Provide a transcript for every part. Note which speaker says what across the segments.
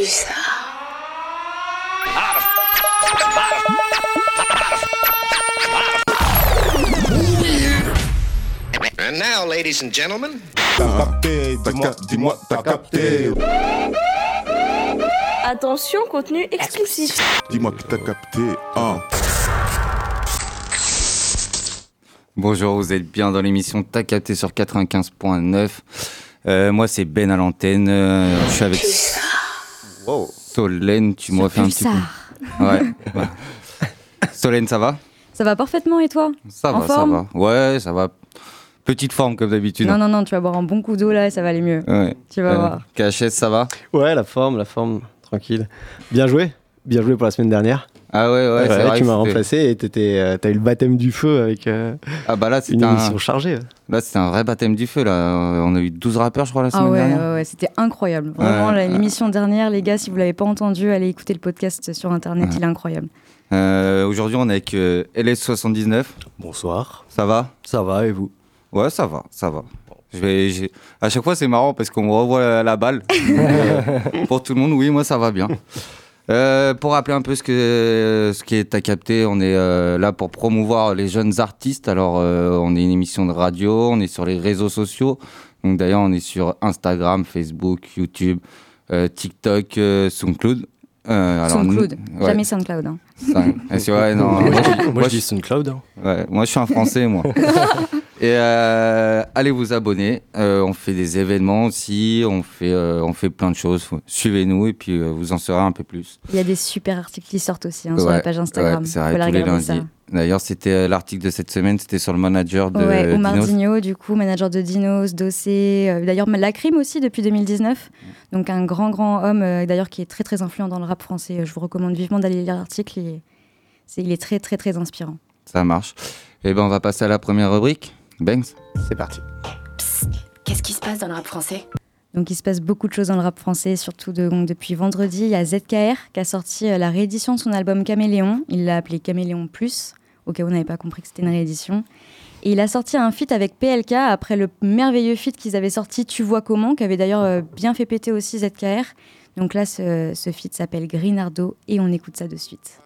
Speaker 1: ça.
Speaker 2: And now, ladies and gentlemen,
Speaker 3: T'as capté, dis-moi, dis-moi, t'as capté.
Speaker 4: Attention, contenu explicite.
Speaker 3: Dis-moi que t'as capté. Hein.
Speaker 5: Bonjour, vous êtes bien dans l'émission T'as capté sur 95.9. Euh, moi, c'est Ben à l'antenne. Euh, je suis avec wow. Solène. Tu m'as fait un petit peu. Ouais. ouais. Solène, ça va?
Speaker 6: Ça va parfaitement et toi?
Speaker 5: Ça
Speaker 6: En
Speaker 5: va, ça va. Ouais, ça va. Petite forme comme d'habitude.
Speaker 6: Non, non, non, tu vas boire un bon coup d'eau là et ça va aller mieux.
Speaker 5: Ouais.
Speaker 6: Tu vas
Speaker 5: Euh,
Speaker 6: voir.
Speaker 5: KHS, ça va?
Speaker 7: Ouais, la forme, la forme, tranquille. Bien joué, bien joué pour la semaine dernière.
Speaker 5: Ah ouais, ouais,
Speaker 7: Ouais,
Speaker 5: c'est vrai.
Speaker 7: tu m'as remplacé et euh, t'as eu le baptême du feu avec euh,
Speaker 5: Ah bah là,
Speaker 7: une
Speaker 5: c'était un...
Speaker 7: émission chargée.
Speaker 5: Là, c'était un vrai baptême du feu. Là. On a eu 12 rappeurs, je crois, la
Speaker 6: Ah
Speaker 5: semaine
Speaker 6: ouais,
Speaker 5: dernière.
Speaker 6: ouais, ouais, c'était incroyable. Vraiment, l'émission dernière, les gars, si vous l'avez pas entendu, allez écouter le podcast sur internet,
Speaker 5: Ouais.
Speaker 6: il est incroyable.
Speaker 5: Euh, Aujourd'hui, on est avec euh, LS79.
Speaker 7: Bonsoir.
Speaker 5: Ça va?
Speaker 7: Ça va et vous?
Speaker 5: Ouais, ça va, ça va. Je vais, À chaque fois, c'est marrant parce qu'on me revoit la, la balle. Pour tout le monde, oui, moi, ça va bien. Euh, pour rappeler un peu ce, que, ce qui est à capter, on est euh, là pour promouvoir les jeunes artistes. Alors, euh, on est une émission de radio, on est sur les réseaux sociaux. Donc, d'ailleurs, on est sur Instagram, Facebook, YouTube, euh, TikTok, euh, SoundCloud. Euh, alors,
Speaker 6: SoundCloud,
Speaker 5: ouais,
Speaker 6: jamais SoundCloud. hein.
Speaker 5: ça- eh, c'est vrai, non, moi, je-
Speaker 7: Moi,
Speaker 5: moi,
Speaker 7: je dis SoundCloud. hein.
Speaker 5: Ouais, moi je suis un Français, moi. Et euh, allez vous abonner. Euh, on fait des événements aussi, on fait, euh, on fait plein de choses. Suivez-nous et puis vous en saurez un peu plus.
Speaker 6: Il y a des super articles qui sortent aussi hein, sur la page Instagram.
Speaker 5: ouais, c'est vrai, tous les lundis. D'ailleurs, c'était l'article de cette semaine, c'était sur le manager de
Speaker 6: ouais, Omar
Speaker 5: Dinos.
Speaker 6: Digno, du coup, manager de Dinos, Dossé, d'ailleurs Lacrim aussi depuis 2019. Donc un grand, grand homme, d'ailleurs qui est très, très influent dans le rap français. Je vous recommande vivement d'aller lire l'article. Il, il est très, très, très inspirant.
Speaker 5: Ça marche. Et ben on va passer à la première rubrique. Banks.
Speaker 7: C'est parti.
Speaker 1: Qu'est-ce qui se passe dans le rap français?
Speaker 6: Donc il se passe beaucoup de choses dans le rap français, surtout de- donc, depuis vendredi. Il y a ZKR qui a sorti euh, la réédition de son album Caméléon. Il l'a appelé Caméléon Plus, au cas où on n'avait pas compris que c'était une réédition. Et il a sorti un feat avec PLK après le merveilleux feat qu'ils avaient sorti Tu vois comment, qui avait d'ailleurs euh, bien fait péter aussi ZKR. Donc là, ce, ce feat s'appelle Grinardo et on écoute ça de suite.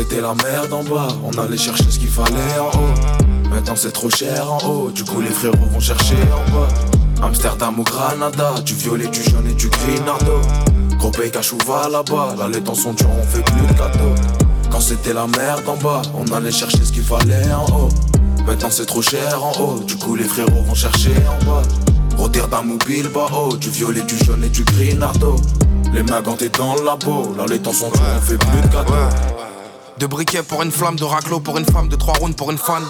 Speaker 8: C'était la merde en bas, on allait chercher ce qu'il fallait en haut. Maintenant c'est trop cher en haut, du coup les frérots vont chercher en bas. Amsterdam ou Granada, du violet, du jaune et du grinardo. Gros pays va là-bas, là les temps sont durs, on fait plus de cadeaux. Quand c'était la merde en bas, on allait chercher ce qu'il fallait en haut. Maintenant c'est trop cher en haut, du coup les frérots vont chercher en bas. Rotterdam ou Bilbao, du violet, du jaune et du grinardo. Les mains gantées dans le labo, là les temps sont durs, on fait plus de cadeaux.
Speaker 9: De briquet pour une flamme, de raclo pour une femme, de trois rounds pour une fan.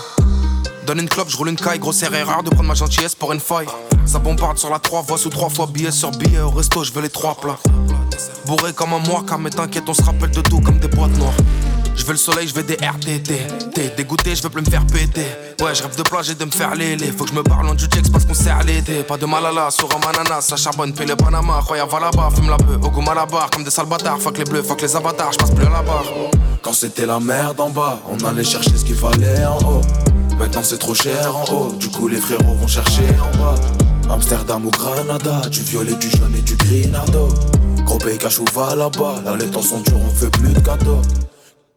Speaker 9: Donne une clope, je roule une caille, grosse erreur de prendre ma gentillesse pour une faille. Ça bombarde sur la 3 voix sous trois fois billet sur billet au resto, je veux les trois plats. Bourré comme un mois, mais t'inquiète, on se rappelle de tout comme des boîtes noires. Je veux le soleil, je veux des RTT. T'es dégoûté, je veux plus me faire péter. Ouais, je rêve de plage et de me faire léler. Faut que je me parle en du Jex parce qu'on serre l'été. Pas de malala, sur un ananas, ça charbonne, paye le Panama. Roya va là-bas, fume la bœuf, au goût malabar. Comme des sales bâtards, fuck les bleus, fuck les avatars, je passe plus à la barre.
Speaker 8: Quand c'était la merde en bas, on allait chercher ce qu'il fallait en haut. Maintenant c'est trop cher en haut, du coup les frérots vont chercher en bas. Amsterdam ou Granada, du violet, du jaune et du grinardo. Gros pays va là-bas, là les temps sont durs, on fait plus de cadeaux.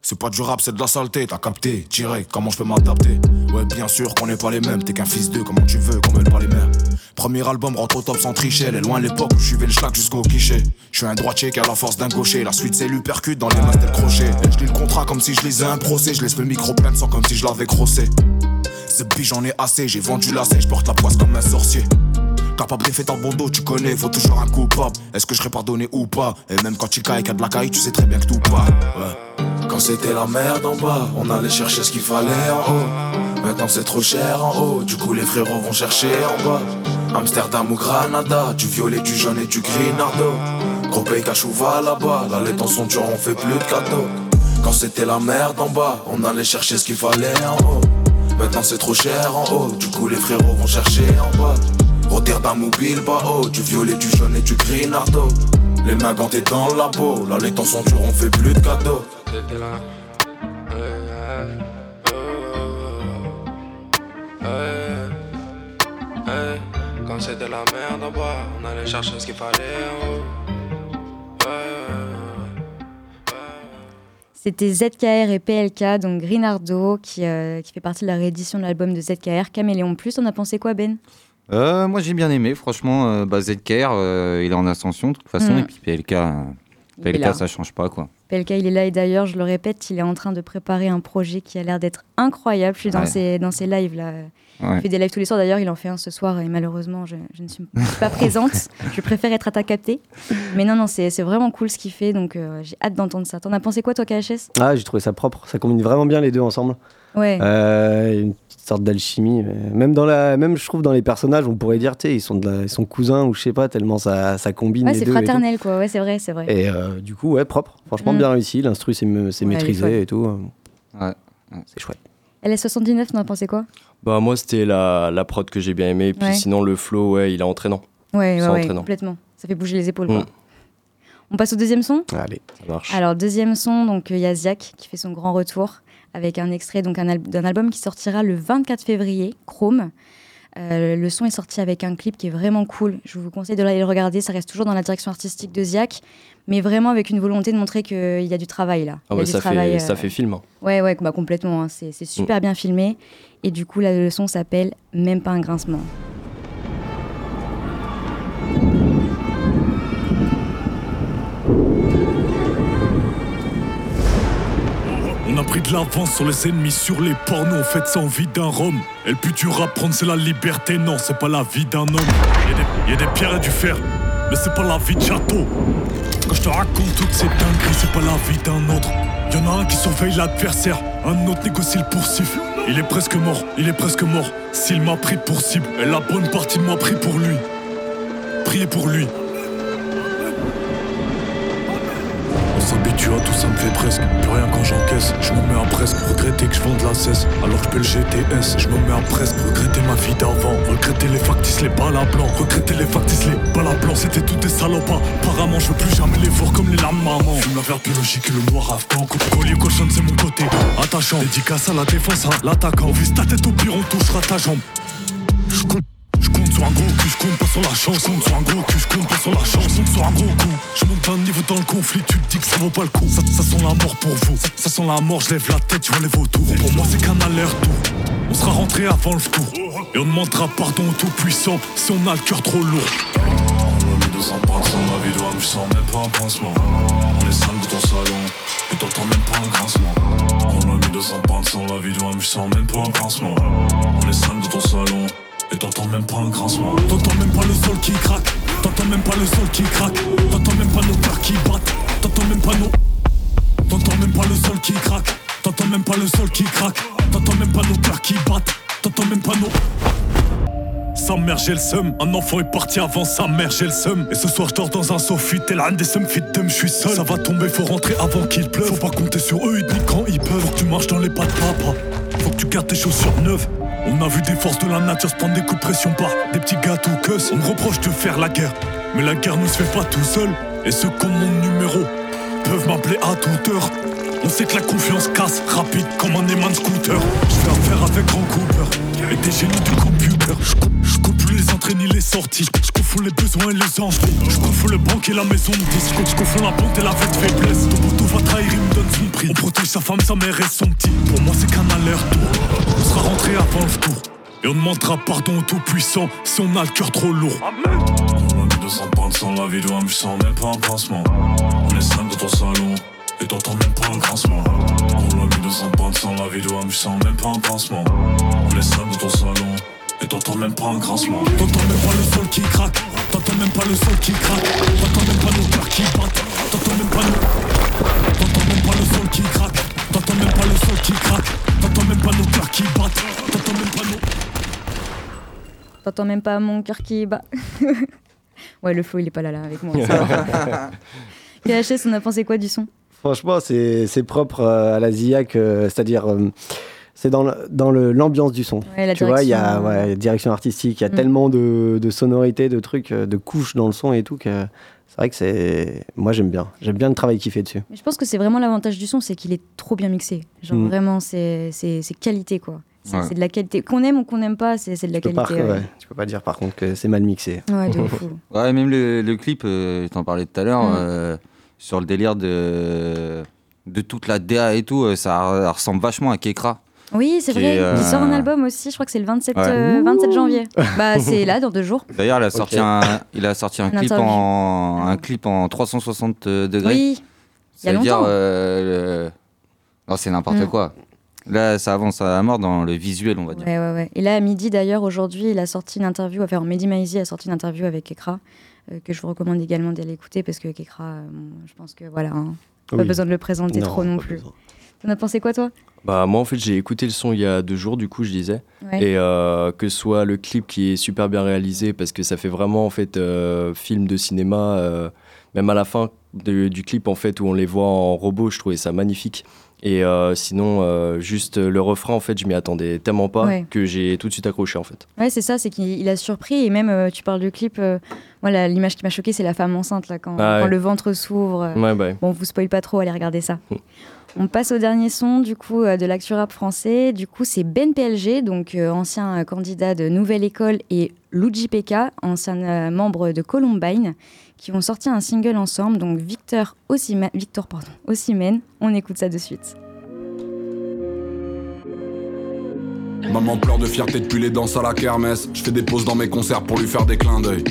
Speaker 8: C'est pas du rap, c'est de la saleté, t'as capté, direct, comment je peux m'adapter? Ouais, bien sûr qu'on n'est pas les mêmes, t'es qu'un fils d'eux, comment tu veux qu'on mêle pas les mères? Premier album rentre au top sans tricher, elle est loin l'époque où je suivais le schlag jusqu'au guichet. Je suis un droitier qui a la force d'un gaucher, la suite c'est l'upercute dans les mains le crochet. Je lis le contrat comme si je lisais un procès, je laisse le micro plein de sang comme si je l'avais crossé. Ce j'en ai assez, j'ai vendu la je porte la poisse comme un sorcier. Capable d'effet dans bon dos, tu connais, faut toujours un coupable. Est-ce que je serai pardonné ou pas? Et même quand tu cailles, qu'il y a de la caille, tu sais très bien que tout part. Quand c'était la merde en bas, on allait chercher ce qu'il fallait en haut. Maintenant c'est trop cher en haut, du coup les frérots vont chercher en bas. Amsterdam ou Granada, du violet, du jaune et du grinardo. Gros pays va là-bas, là les temps sont durs, on fait plus de cadeaux. Quand c'était la merde en bas, on allait chercher ce qu'il fallait en haut. Maintenant c'est trop cher en haut, du coup les frérots vont chercher en bas. Rotterdam ou Bilbao, du violet, du jaune et du grinardo.
Speaker 10: Les mains quand t'es dans le labo. Là, les temps sont durs, on fait plus de cadeaux.
Speaker 9: Quand c'était la merde en bas, on allait chercher ce qu'il fallait en haut. Ouais, ouais,
Speaker 6: C'était ZKR et PLK, donc Grinardo, qui, euh, qui fait partie de la réédition de l'album de ZKR, Caméléon Plus. On a pensé quoi, Ben?
Speaker 5: Euh, moi j'ai bien aimé, franchement, euh, bah, ZKR, euh, il est en ascension de toute façon,
Speaker 6: Mm.
Speaker 5: et puis PLK, euh,
Speaker 6: Il est
Speaker 5: PLK
Speaker 6: là.
Speaker 5: ça change pas quoi.
Speaker 6: PLK, il est là et d'ailleurs, je le répète, il est en train de préparer un projet qui a l'air d'être incroyable. Je suis dans,
Speaker 5: Ouais.
Speaker 6: ses, dans ses lives là.
Speaker 5: Ouais.
Speaker 6: Il fait des lives tous les soirs. D'ailleurs, il en fait un ce soir et malheureusement, je, je ne suis pas présente. je préfère être à ta captée. Mais non, non, c'est c'est vraiment cool ce qu'il fait. Donc, euh, j'ai hâte d'entendre ça. T'en as pensé quoi, toi, KHS
Speaker 7: Ah, j'ai trouvé ça propre. Ça combine vraiment bien les deux ensemble.
Speaker 6: Ouais.
Speaker 7: Euh, une petite sorte d'alchimie. Même, dans la, même, je trouve, dans les personnages, on pourrait dire, tu sais, ils, sont de la- ils sont cousins ou je sais pas, tellement ça, ça combine
Speaker 6: Ouais,
Speaker 7: les
Speaker 6: c'est
Speaker 7: et
Speaker 6: fraternel, quoi. Ouais, c'est vrai, c'est vrai.
Speaker 7: Et euh, du coup, ouais, propre. Franchement,
Speaker 6: Mm.
Speaker 7: bien réussi. L'instru, c'est me-
Speaker 6: Ouais, elle est
Speaker 7: maîtrisé et tout.
Speaker 5: Ouais.
Speaker 7: C'est chouette.
Speaker 6: LS79, t'en as pensé quoi?
Speaker 11: Bah moi c'était la, la prod que j'ai bien aimé, puis
Speaker 6: Ouais.
Speaker 11: sinon le flow ouais il est entraînant.
Speaker 6: Ouais,
Speaker 11: entraînant.
Speaker 6: complètement. Ça fait bouger les épaules,
Speaker 11: Mm.
Speaker 6: quoi. On passe au deuxième son?
Speaker 7: Allez,
Speaker 11: ça marche.
Speaker 6: Alors, deuxième son, donc il y a Ziak qui fait son grand retour avec un extrait donc un al- d'un album qui sortira le 24 février, Chrome. Euh, le son est sorti avec un clip qui est vraiment cool. Je vous conseille de aller le regarder. Ça reste toujours dans la direction artistique de Ziak, mais vraiment avec une volonté de montrer qu'il y a du travail là.
Speaker 11: Ah
Speaker 6: du
Speaker 11: ça,
Speaker 6: travail,
Speaker 11: fait,
Speaker 6: euh,
Speaker 11: ça fait film. hein.
Speaker 6: Ouais, ouais, bah, complètement. hein. C'est super bien filmé. Et du coup, là, le son s'appelle Même pas un grincement.
Speaker 12: A pris de l'avance sur les ennemis, sur les pornos, on fait ça en vie d'un rhum. Et le but du c'est la liberté, non, c'est pas la vie d'un homme. Y'a des, y a des pierres et du fer, mais c'est pas la vie de château. Quand je te raconte toutes ces dingueries, c'est pas la vie d'un autre. Y'en a un qui surveille l'adversaire, un autre négocie le poursuivre. Il est presque mort, il est presque mort. S'il m'a pris pour cible, et la bonne partie de moi pris pour lui. Priez pour lui. S'habitue à tout, ça me fait presque. Plus rien quand j'encaisse, je me mets à presque regretter que je vends de la cesse. Alors que je le GTS, je me mets à presque regretter ma vie d'avant. Regretter les factices, les balles à blanc. Regretter les factices, les balles à blanc. C'était tout des salopas. Apparemment, je veux plus jamais les voir comme les larmes maman. Fume la verte biologique et le noir afghan. Coupe collier cochonne, c'est mon côté. Attachant, dédicace à la défense, à l'attaquant. Vise ta tête au pire, on touchera ta jambe. Je sur un gros cul, je compte pas sur la chance. Je sur un gros cul, je compte pas sur la chance. Je sur un gros coup. Je monte un niveau dans le conflit, tu te dis que ça vaut pas le coup. Ça, ça sent la mort pour vous. Ça, sent la mort, je lève la tête, tu vois les vautours. Pour moi, c'est qu'un aller-retour. On sera rentré avant le tour. Et on demandera pardon au tout-puissant si on a le cœur trop lourd. On a mis 200 points sur ma vie je sens même pas un pincement. On est cinq de ton salon, et t'entends même pas un grincement. On a mis 200 points sur la vie je sens même pas un grincement. On est cinq de ton salon, et t'entends même pas un grincement. T'entends même pas le sol qui craque, t'entends même pas le sol qui craque, t'entends même pas nos cœurs qui battent, t'entends même pas nos. T'entends même pas le sol qui craque, t'entends même pas le sol qui craque, t'entends même pas nos cœurs qui battent, t'entends même pas nos. Sa mère j'ai le seum, un enfant est parti avant sa mère j'ai le seum. Et ce soir je dors dans un sofi, tel un des seum fit je suis seul. Ça va tomber, faut rentrer avant qu'il pleuve. Faut pas compter sur eux, ils disent quand ils peuvent. Faut que tu marches dans les pas de papa, faut que tu gardes tes chaussures neuves On a vu des forces de la nature se prendre des coups de pression par des petits gars tout queus On me reproche de faire la guerre, mais la guerre ne se fait pas tout seul. Et ceux qui ont mon numéro peuvent m'appeler à toute heure on sait que la confiance casse rapide comme un aimant scooter. Je fais affaire avec grand Cooper et des génies du computer. Je coupe, plus les entrées ni les sorties. Je confonds les besoins et les envies. Je confonds le banque et la maison de disque. Je confonds la bonté et la fête faiblesse. Ton va trahir, il me donne son prix. On protège sa femme, sa mère et son petit. Pour moi, c'est qu'un aller-retour. On sera rentré avant le tour. Et on demandera pardon au tout-puissant si on a le cœur trop lourd. On a mis 200 points sans la vie je sens même pas un pincement. On est cinq dans ton salon. Et t'entends même pas un grincement On l'a mis 200 points sans la vie d'homme, je sens même pas un pincement On est cinq dans ton salon Et t'entends même pas un grincement T'entends même pas le sol qui craque T'entends même pas le sol qui craque T'entends même pas nos cœurs qui battent T'entends même pas nos T'entends même pas le sol qui craque T'entends même pas le sol qui craque T'entends même pas nos cœurs qui battent T'entends même pas nos
Speaker 6: T'entends même pas mon cœur qui bat. ouais, le flow, il est pas là, là, avec moi. ça va. KHS, on a pensé quoi du son
Speaker 7: Franchement, c'est c'est propre euh, à la ZIAC, euh, c'est-à-dire. euh, c'est dans le- dans le- l'ambiance du son.
Speaker 6: Ouais, la
Speaker 7: tu vois, il y a
Speaker 6: direction,
Speaker 7: ouais, direction artistique, il y a
Speaker 6: Mm.
Speaker 7: tellement de, de sonorités, de trucs, euh, de couches dans le son et tout que C'est vrai que c'est. Moi, j'aime bien. J'aime bien le travail qu'il fait dessus.
Speaker 6: Mais je pense que c'est vraiment l'avantage du son, c'est qu'il est trop bien mixé. Genre
Speaker 7: Mm.
Speaker 6: vraiment, c'est c'est- c'est qualité quoi. C'est
Speaker 7: Ouais.
Speaker 6: c'est de la qualité. Qu'on aime ou qu'on n'aime pas, c'est c'est de la
Speaker 7: Tu peux,
Speaker 6: qualité.
Speaker 7: pas,
Speaker 6: ouais,
Speaker 7: tu peux pas dire par contre que c'est mal mixé.
Speaker 6: Ouais, de fou.
Speaker 5: Ouais, même le, le clip, euh, t'en parlais tout à l'heure,
Speaker 6: Mm.
Speaker 5: euh, sur le délire de, de toute la DA et tout, euh, ça ressemble vachement à Kekra.
Speaker 6: Oui, c'est vrai.
Speaker 5: euh,
Speaker 6: Il sort un album aussi, je crois que c'est le 27,
Speaker 5: Ouais.
Speaker 6: euh, 27 janvier. bah, c'est là, dans deux jours.
Speaker 5: D'ailleurs, il a sorti un, il a sorti un,
Speaker 6: Un
Speaker 5: clip
Speaker 6: interview.
Speaker 5: en, un clip en 360 degrés.
Speaker 6: Oui, il y a
Speaker 5: dire,
Speaker 6: longtemps.
Speaker 5: euh, le- Non, c'est n'importe
Speaker 6: Mm.
Speaker 5: quoi. Là, ça avance à mort dans le visuel, on va dire.
Speaker 6: Ouais, ouais, ouais. Et là, à midi, d'ailleurs, aujourd'hui, il a sorti une interview, enfin, Mehdi Maizi a sorti une interview avec Kekra, euh, que je vous recommande également d'aller écouter, parce que Kekra, euh, bon, je pense que voilà, hein, pas
Speaker 11: Oui.
Speaker 6: besoin de le présenter
Speaker 11: Non,
Speaker 6: trop non plus. T'en as pensé quoi, toi?
Speaker 11: Bah moi en fait j'ai écouté le son il y a deux jours du coup je disais
Speaker 6: Ouais.
Speaker 11: et euh, que ce soit le clip qui est super bien réalisé parce que ça fait vraiment en fait euh, film de cinéma euh, même à la fin de- du clip en fait où on les voit en robot je trouvais ça magnifique et euh, sinon euh, juste le refrain en fait je m'y attendais tellement pas
Speaker 6: Ouais.
Speaker 11: que j'ai tout de suite accroché en fait
Speaker 6: Ouais, c'est ça, c'est qu'il il a surpris. Et même, euh, tu parles du clip, la- l'image qui m'a choquée, c'est la femme enceinte, là, quand,
Speaker 11: Ah ouais.
Speaker 6: quand le ventre s'ouvre.
Speaker 11: Ouais, bah.
Speaker 6: Bon, on vous spoil pas trop, allez regarder ça. On passe au dernier son, du coup, de l'actu rap français. Du coup, c'est Ben PLG, donc euh, ancien candidat de Nouvelle École, et Luigi PK, ancien euh, membre de Columbine, qui ont sorti un single ensemble, donc Victor Osimhen. Victor, pardon, Osimhen. On écoute ça de suite.
Speaker 13: Maman pleure de fierté depuis les danses à la kermesse. Je fais des pauses dans mes concerts pour lui faire des clins d'œil.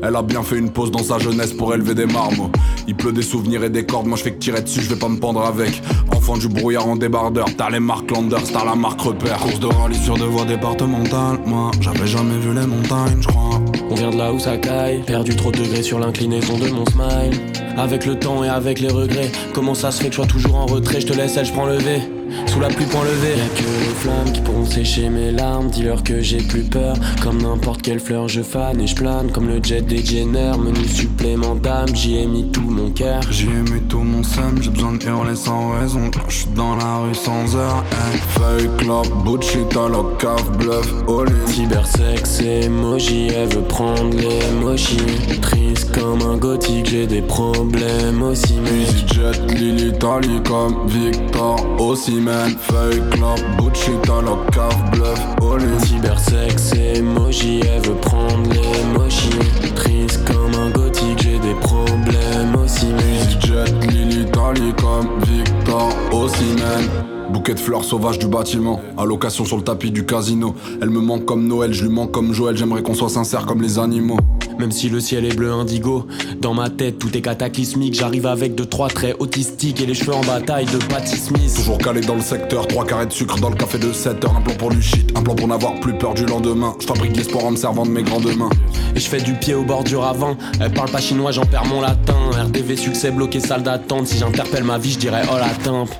Speaker 13: Elle a bien fait une pause dans sa jeunesse pour élever des marmots. Il pleut des souvenirs et des cordes, moi je fais que tirer dessus, je vais pas me pendre avec. Enfant du brouillard en débardeur, t'as les marques Landers, t'as la marque repère. Course de rallye sur deux voies départementales, moi j'avais jamais vu les montagnes, je crois.
Speaker 14: On vient de là où ça caille, perdu trop de degrés sur l'inclinaison de mon smile. Avec le temps et avec les regrets, comment ça se fait que je sois toujours en retrait, je te laisse, elle, je prends le V. Sous la pluie, point levé. Y'a que les flammes qui pourront sécher mes larmes. Dis-leur que j'ai plus peur. Comme n'importe quelle fleur, je fane et je plane. Comme le jet des Jenner, menu supplément d'âme. J'y ai mis tout mon cœur.
Speaker 13: J'y ai mis tout mon seum, j'ai besoin de hurler sans raison. Je suis dans la rue sans heure. Hey. Feuille, clope, bullshit, alors cave, bluff, all in.
Speaker 14: Cybersex, emoji, elle veut prendre les mochis. Triste comme un gothique, j'ai des problèmes aussi. Mais
Speaker 13: EasyJet, Lily, Tali comme Victor, aussi man. Feuille, clope, bullshit, alors cave, bluff, all in.
Speaker 14: Cybersex, emoji, elle veut prendre les mochis. Triste comme un gothique, j'ai des problèmes aussi.
Speaker 13: EasyJet, Lily, Tali comme Victor, aussi man. Bouquet de fleurs sauvages du bâtiment, allocation sur le tapis du casino. Elle me manque comme Noël, je lui manque comme Joël, j'aimerais qu'on soit sincère comme les animaux.
Speaker 14: Même si le ciel est bleu indigo, dans ma tête tout est cataclysmique. J'arrive avec deux trois traits autistiques et les cheveux en bataille de Patty Smith.
Speaker 13: Toujours calé dans le secteur, trois carrés de sucre dans le café de 7 heures, un plan pour du shit, un plan pour n'avoir plus peur du lendemain. Je fabrique l'espoir en me servant de mes grandes mains.
Speaker 14: Et je fais du pied au bord du ravin. Elle parle pas chinois, j'en perds mon latin. RDV succès bloqué, salle d'attente. Si j'interpelle ma vie, je dirais oh la timpe.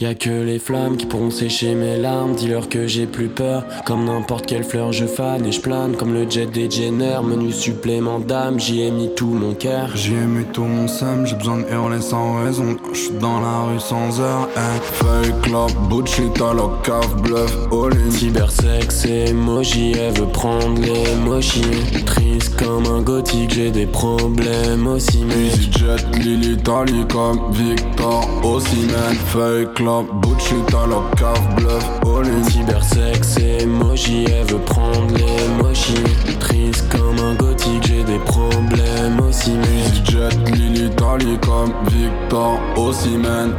Speaker 14: Y'a que les flammes qui pourront sécher mes larmes. Dis-leur que j'ai plus peur. Comme n'importe quelle fleur, je fane et je plane. Comme le jet des Jenner, menu supplément d'âme. J'y ai mis tout mon cœur.
Speaker 13: J'y ai mis tout mon seum, j'ai besoin de hurler sans raison. Je suis dans la rue sans heure. Hey. Feuille, clope, bullshit, alors cave, bluff, all in.
Speaker 14: Cybersex, emoji, elle veut prendre les mochis. Triste comme un gothique, j'ai des problèmes aussi. Mais
Speaker 13: EasyJet, Lily, Tali comme Victor, aussi man. Cave, bluff.
Speaker 14: Cybersex, elle veut prendre les. Triste comme un gothique, j'ai des problèmes aussi.
Speaker 13: Lily, Tali comme Victor, man.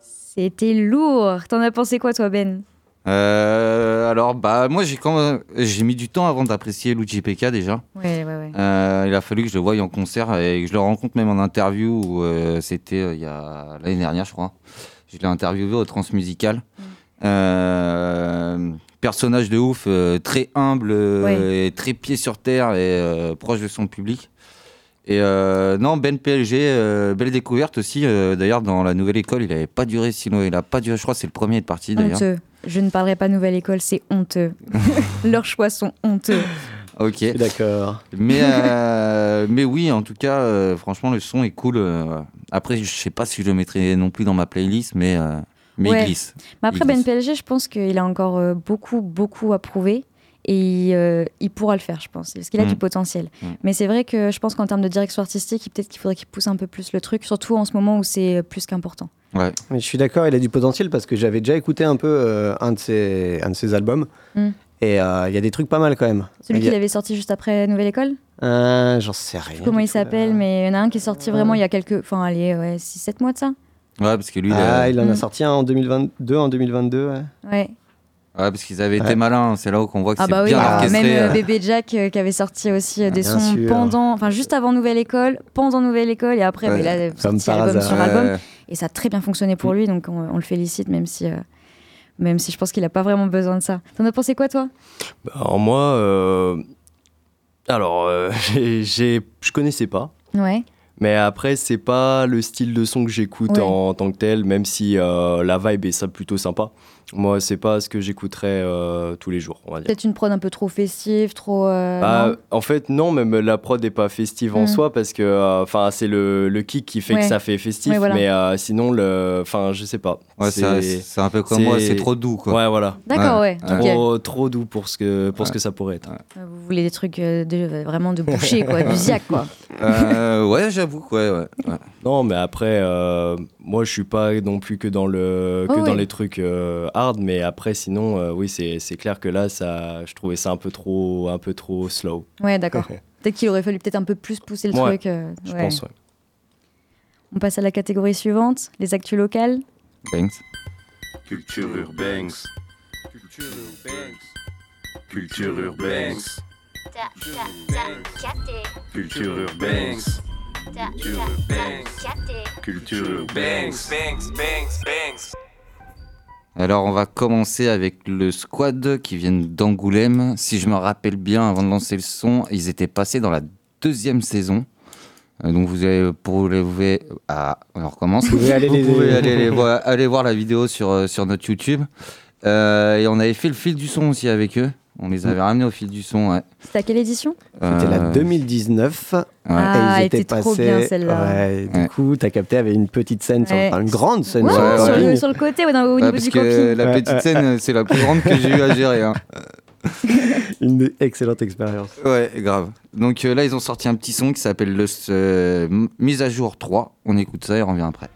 Speaker 6: C'était lourd. T'en as pensé quoi, toi, Ben?
Speaker 5: Euh, alors, bah, moi, j'ai quand j'ai mis du temps avant d'apprécier Luigi PK déjà.
Speaker 6: Ouais, ouais, ouais.
Speaker 5: Euh, il a fallu que je le voie en concert et que je le rencontre même en interview. où, euh, C'était euh, il y a l'année dernière, je crois. Je l'ai interviewé au Transmusical. Euh, personnage de ouf, très humble, et très pied sur terre et proche de son public. Et euh, non, Ben PLG, euh, belle découverte aussi. euh, d'ailleurs, dans la nouvelle école, il n'avait pas duré si long. Il a pas duré, je crois, c'est le premier à être parti d'ailleurs.
Speaker 6: Honteux. Je ne parlerai pas nouvelle école, c'est honteux. Leurs choix sont honteux.
Speaker 5: Ok.
Speaker 7: D'accord.
Speaker 5: Mais, euh, mais oui, en tout cas, euh, franchement, le son est cool. euh. Après, je sais pas si je le mettrai non plus dans ma playlist, mais, euh, mais
Speaker 6: Ouais.
Speaker 5: il glisse.
Speaker 6: Mais après,
Speaker 5: Il
Speaker 6: Ben
Speaker 5: glisse.
Speaker 6: PLG, je pense qu'il a encore euh, beaucoup, beaucoup à prouver. Et il, euh, il pourra le faire, je pense, parce qu'il a
Speaker 15: Mm.
Speaker 6: du potentiel.
Speaker 15: Mm.
Speaker 6: Mais c'est vrai que je pense qu'en termes de direction artistique, peut-être qu'il faudrait qu'il pousse un peu plus le truc, surtout en ce moment où c'est plus qu'important.
Speaker 15: Ouais.
Speaker 7: Mais je suis d'accord, il a du potentiel parce que j'avais déjà écouté un peu euh, un, de ses, un de ses albums.
Speaker 6: Mm.
Speaker 7: Et euh, il y a des trucs pas mal quand même.
Speaker 6: Celui
Speaker 7: Il y a-
Speaker 6: qu'il avait sorti juste après Nouvelle École?
Speaker 7: Euh, J'en sais
Speaker 6: Je sais
Speaker 7: rien.
Speaker 6: comment il s'appelle, mais il y en a un qui est sorti vraiment il y a quelques. Enfin, allez, ouais, 6-7 mois de ça.
Speaker 15: Ouais, parce que lui,
Speaker 7: Ah,
Speaker 15: il,
Speaker 7: il en
Speaker 6: Mm.
Speaker 7: a sorti un en 2022, en 2022. ouais.
Speaker 6: Ouais.
Speaker 15: Ouais, parce qu'ils avaient été
Speaker 7: Ouais.
Speaker 15: malins. C'est là où qu'on voit que
Speaker 6: Ah
Speaker 15: c'est
Speaker 6: bah oui,
Speaker 15: bien orchestré.
Speaker 6: même euh. Bébé Jack euh, qui avait sorti aussi euh, des
Speaker 7: bien
Speaker 6: sons
Speaker 7: sûr.
Speaker 6: pendant, enfin juste avant Nouvelle École, pendant Nouvelle École et après,
Speaker 15: Ouais.
Speaker 6: mais là, sorti album sur album
Speaker 15: Ouais.
Speaker 6: Et ça a très bien fonctionné pour lui, donc on, on le félicite, même si, euh, même si je pense qu'il a pas vraiment besoin de ça. T'en as pensé quoi toi?
Speaker 11: Bah, Alors moi, euh, alors euh, je connaissais pas.
Speaker 6: Ouais.
Speaker 11: Mais après, c'est pas le style de son que j'écoute
Speaker 6: Ouais.
Speaker 11: en, tant que tel, même si euh, la vibe est ça plutôt sympa. Moi, c'est pas ce que j'écouterais euh, tous les jours, on va dire.
Speaker 6: Peut-être une prod un peu trop festive, trop. euh,
Speaker 11: Bah, en fait, non, même la prod n'est pas festive en
Speaker 6: Mm.
Speaker 11: soi parce que euh, enfin c'est le, le kick qui fait
Speaker 6: Ouais.
Speaker 11: que ça fait festif,
Speaker 6: Ouais, voilà.
Speaker 11: mais euh, sinon, le, enfin, je sais pas.
Speaker 15: Ouais, c'est un peu comme moi, c'est trop doux, quoi.
Speaker 11: Ouais, voilà.
Speaker 6: D'accord, ouais.
Speaker 11: Trop, trop doux pour ce que, pour ce que ça pourrait être.
Speaker 6: Vous voulez des trucs de, vraiment de boucher, quoi, du ziac, quoi.
Speaker 15: Euh, ouais, j'avoue, ouais, ouais. ouais.
Speaker 11: Non, mais après, euh, moi, je suis pas non plus que dans, le, que
Speaker 6: Oh,
Speaker 11: dans
Speaker 6: oui.
Speaker 11: les trucs euh, hard, mais après, sinon, euh, oui, c'est clair que là, ça, je trouvais ça un peu trop, un peu trop slow.
Speaker 6: Ouais, d'accord. Peut-être qu'il aurait fallu peut-être un peu plus pousser le
Speaker 11: Ouais,
Speaker 6: truc. euh,
Speaker 11: Je
Speaker 6: ouais.
Speaker 11: pense, ouais.
Speaker 6: On passe à la catégorie suivante, les actus locales.
Speaker 15: Thanks.
Speaker 2: Culture urbaine. Culture urbaine. Culture urbaine. Culture urbaine.
Speaker 15: Alors, on va commencer avec le squad qui viennent d'Angoulême. Si je me rappelle bien, avant de lancer le son, ils étaient passés dans la deuxième saison. Euh, donc, vous avez, pour les, vous pouvez- ah, on recommence.
Speaker 7: Vous pouvez aller les-
Speaker 15: pouvez aller, les voir, aller voir la vidéo sur, euh, sur notre YouTube. Euh, et on avait fait le fil du son aussi avec eux. On les avait ramenés au fil du son, ouais.
Speaker 6: C'était à quelle édition
Speaker 7: C'était la
Speaker 15: Euh,
Speaker 7: 2019.
Speaker 6: Ah,
Speaker 7: et
Speaker 6: elle
Speaker 7: ils étaient
Speaker 6: était trop
Speaker 7: passés.
Speaker 6: bien, celle-là.
Speaker 7: Ouais, du
Speaker 15: Ouais.
Speaker 7: coup, t'as capté avec une petite scène, sur-
Speaker 6: Ouais.
Speaker 7: enfin, une grande scène
Speaker 6: Ouais,
Speaker 7: sur le
Speaker 6: sur,
Speaker 7: camping.
Speaker 6: le, sur le côté, ouais, dans- au
Speaker 15: Ouais,
Speaker 6: niveau
Speaker 15: parce
Speaker 6: du
Speaker 15: que la petite
Speaker 7: ouais.
Speaker 15: scène, c'est la plus grande que j'ai eu à gérer. hein.
Speaker 7: Une excellente expérience.
Speaker 15: Ouais, grave. Donc euh, là, ils ont sorti un petit son qui s'appelle le euh, Mise à jour 3. On écoute ça et on revient après.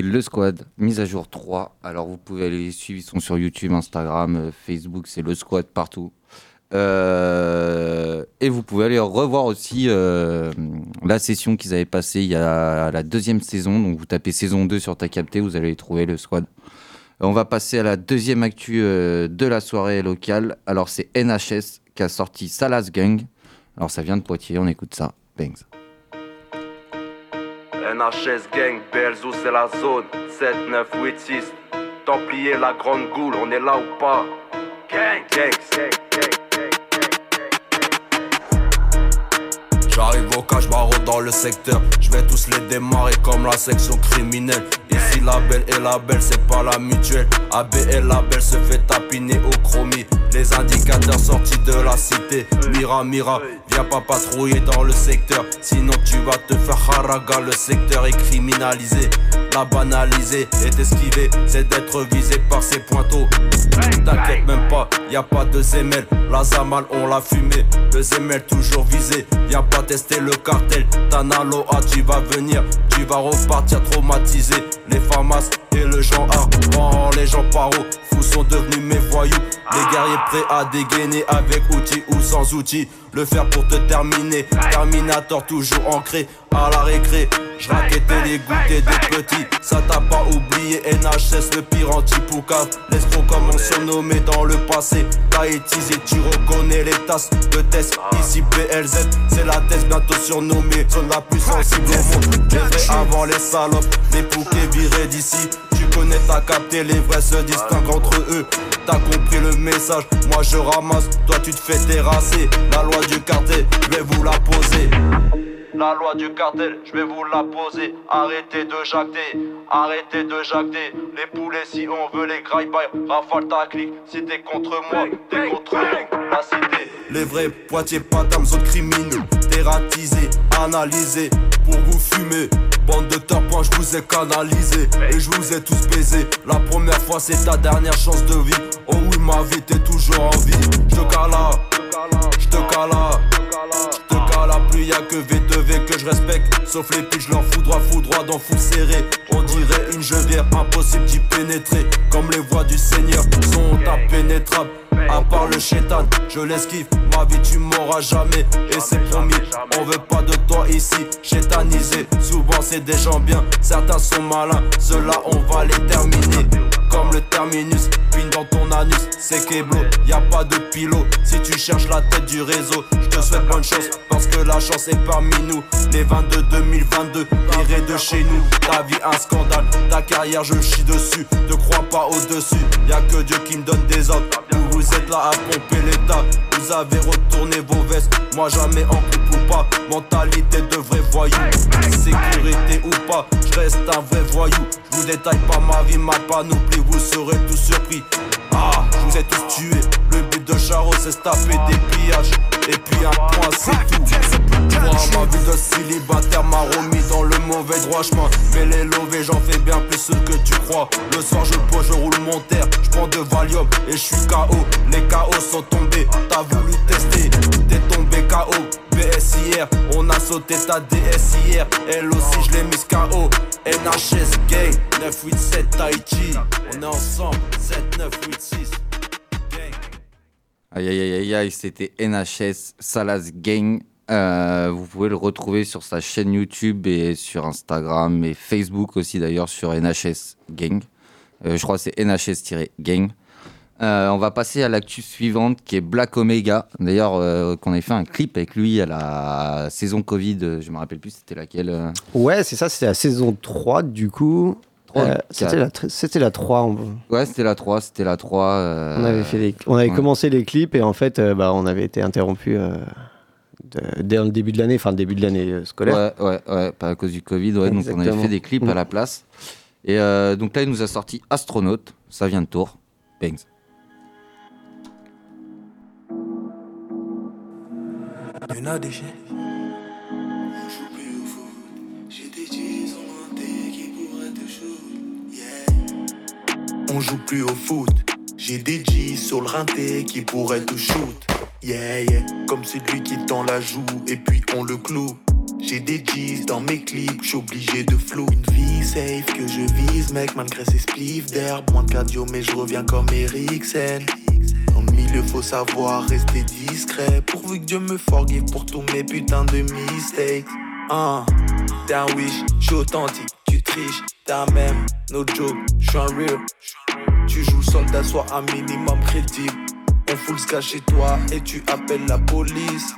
Speaker 5: Le squad, mise à jour 3. Alors vous pouvez aller les suivre, ils sont sur YouTube, Instagram, euh, Facebook, c'est le squad partout. Euh, et vous pouvez aller revoir aussi euh, la session qu'ils avaient passée il y a la deuxième saison. Donc vous tapez saison 2 sur ta capté, vous allez trouver le squad. On va passer à la deuxième actu de la soirée locale. Alors c'est NHS qui a sorti Salas Gang. Alors ça vient de Poitiers, on écoute ça. Bangs.
Speaker 16: NHS Gang, Belzou c'est la zone. 7, 9, 8, 6 Templier, la grande goule, on est là ou pas? Gang, gang, gang, gang,
Speaker 8: J'arrive au cache barreau dans le secteur, je vais tous les démarrer comme la section criminelle. Ici la belle et la belle, c'est pas la mutuelle. ABL la belle se fait tapiner au chromie. Les indicateurs sortis de la cité. Mira, mira, viens pas patrouiller dans le secteur. Sinon tu vas te faire haraga, le secteur est criminalisé. La banaliser et t'esquiver, c'est d'être visé par ces pointeaux. T'inquiète même pas, y a pas de zemel. La Zamal, on l'a fumé. Le zemel toujours visé. Viens pas tester le cartel. Tanaloa, tu vas venir. Tu vas repartir traumatisé. Les famas et le genre A. Oh, les gens paro, fous sont devenus mes voyous. Les guerriers prêts à dégainer avec outils ou sans outils. Le faire pour te terminer. Terminator toujours ancré à la récré. J'raquettais les goûters des petits, ça t'a pas oublié NHS le pire anti-poucave L'escroc comme on surnommé dans le passé T'as tu reconnais les tasses de test Ici BLZ, c'est la test bientôt surnommée Zone la plus sensible au monde vrais avant les salopes, les pouquets virés d'ici connais, t'as capté, les vrais se distinguent entre eux T'as compris le message, moi je ramasse, toi tu te fais terrasser La loi du quartier, je vais vous la poser la loi du cartel, je vais vous la poser. Arrêtez de jacter, arrêtez de jacter. Les poulets, si on veut les graille by rafale ta clique. Si t'es contre moi, t'es contre la cité. Les vrais Poitiers, Patam, zone crimineux. Dératisés, analysés, pour vous fumer. Bande de tapins, je vous ai canalisé. Et je vous ai tous baisé. La première fois, c'est ta dernière chance de vie. Oh oui, ma vie, t'es toujours en vie. Je te cala, je te cala. Je te cala, plus y'a que V2V que je respecte. Sauf les piges, leur foudroie, foudroie dans foule serré. On dirait une gevière, impossible d'y pénétrer. Comme les voix du Seigneur sont impénétrables. À part le chétan, je l'esquive. Ma vie, tu m'auras jamais. Et c'est promis, on veut pas de toi ici. Chétanisé, souvent c'est des gens bien. Certains sont malins, ceux-là on va les terminer. Comme le terminus, pine dans ton anus, c'est Keblo, y a pas de pilote. Si tu cherches la tête du réseau, je te souhaite bonne chance, parce que la chance est parmi nous. Les 22 2022, virés de chez nous. Ta vie un scandale, ta carrière je chie dessus. Ne crois pas au-dessus, y a que Dieu qui me donne des ordres. Vous, êtes là à pomper l'état, vous avez retourné vos vestes. Moi jamais en couple ou pas, mentalité de vrai voyou. Sécurité ou pas, je reste un vrai voyou. Je vous détaille pas ma vie, ma panoplie, vous serez tous surpris. Ah, je vous ai tous tués. Le de Charo, c'est taper des pillages. Et puis un point, c'est tout. Moi, ma vie de célibataire m'a remis dans le mauvais droit chemin. Mais les lovés, j'en fais bien plus ce que tu crois. Le soir, je pose, je roule mon terre. Je prends de Valium et je suis KO. Les KO sont tombés, t'as voulu tester. T'es tombé KO. BSIR, on a sauté ta DS hier. Elle aussi, je l'ai mise KO. NHS Gang, 987 Taichi. On est ensemble, 7, 9, 8, 6.
Speaker 5: Aïe aïe aïe aïe c'était NHS Salas Gang. Euh, vous pouvez le retrouver sur sa chaîne YouTube et sur Instagram et Facebook aussi d'ailleurs sur NHS Gang. Euh, je crois que c'est NHS-Gang. Euh, on va passer à l'actu suivante qui est Black Omega. D'ailleurs, euh, qu'on ait fait un clip avec lui à la saison Covid. Je me rappelle plus c'était laquelle.
Speaker 7: Ouais, c'est ça, c'était la saison 3 du coup. Euh, c'était la, c'était la 3. On,
Speaker 5: Ouais, c'était la 3. C'était la 3. euh,
Speaker 7: on avait, fait les- on avait
Speaker 5: ouais.
Speaker 7: commencé les clips et en fait, euh, bah, on avait été interrompu euh, dès le début de l'année, enfin le début de l'année scolaire.
Speaker 5: Ouais, ouais, ouais, pas à cause du Covid. Ouais, donc on avait fait des clips à la place. Et euh, donc là, il nous a sorti Astronaute. Ça vient de Tours. Bangs.
Speaker 10: On joue plus au foot. J'ai des G's sur le rinté qui pourraient te shoot. Yeah, yeah. Comme celui qui tend la joue et puis on le cloue. J'ai des G's dans mes clips, j'suis obligé de flou. Une vie safe que je vise, mec, malgré ces spliffs d'herbe. Moins de cardio, mais je reviens comme Eriksen. Dans le milieu, faut savoir rester discret. Pourvu que Dieu me forgive pour tous mes putains de mistakes. T'es un wish, j'suis authentique, tu triches, t'as même no joke, j'suis un real. Tu joues soldat, sois un minimum crédible. On fout le chez toi et tu appelles la police.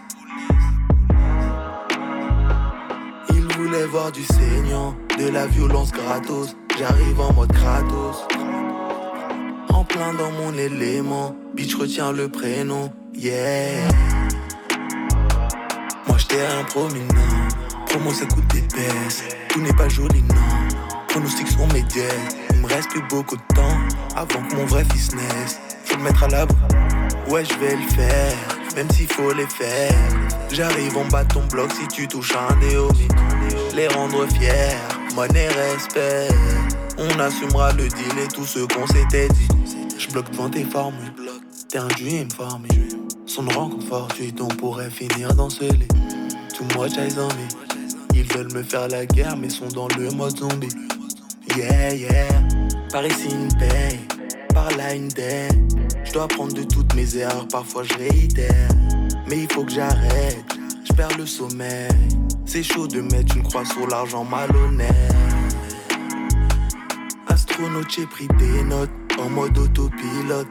Speaker 10: Il voulait voir du saignant, de la violence gratos. J'arrive en mode Kratos. En plein dans mon élément, bitch retiens le prénom, yeah. Moi j'étais un prominent, promo ça coûte des baisses. Tout n'est pas joli, non. Pronostics sont mes. Il me reste plus beaucoup de temps avant que mon vrai fils naisse. Faut le mettre à l'abri, ouais je vais le faire, même s'il faut les faire. J'arrive en bas de ton bloc si tu touches un déo. Les rendre fiers, monnaie respect. On assumera le deal et tout ce qu'on s'était dit. Je bloque devant tes formules. T'es un dream formé. Son rencontre fortuite, on pourrait finir dans ce lit. Too much eyes on me. Ils veulent me faire la guerre, mais sont dans le mode zombie. Yeah, yeah. Par ici une paye, par là une dette. Je dois apprendre de toutes mes erreurs, parfois je réitère. Mais il faut que j'arrête, je perds le sommeil. C'est chaud de mettre une croix sur l'argent malhonnête. Astronaute, j'ai pris des notes en mode autopilote.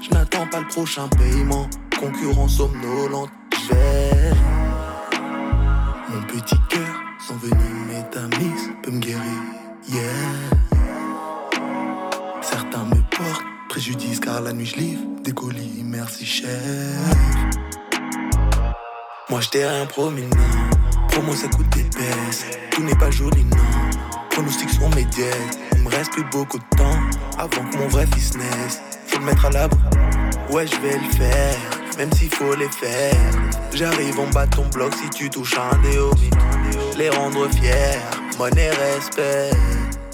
Speaker 10: Je n'attends pas le prochain paiement, concurrence somnolente. Je. Mon petit cœur, sans venir métamise, peut me guérir. Yeah. Certains me portent préjudice car la nuit je livre des colis, merci chef. Moi j'étais rien prominent, promo ça coûte des baisses. Tout n'est pas joli, non. Pronostics sont mes. Il me reste plus beaucoup de temps avant que mon vrai fils naisse. Faut le mettre à l'abri, ouais je vais le faire, même s'il faut les faire. J'arrive ton si tu touches un déo. Les rendre fiers, monnaie respect.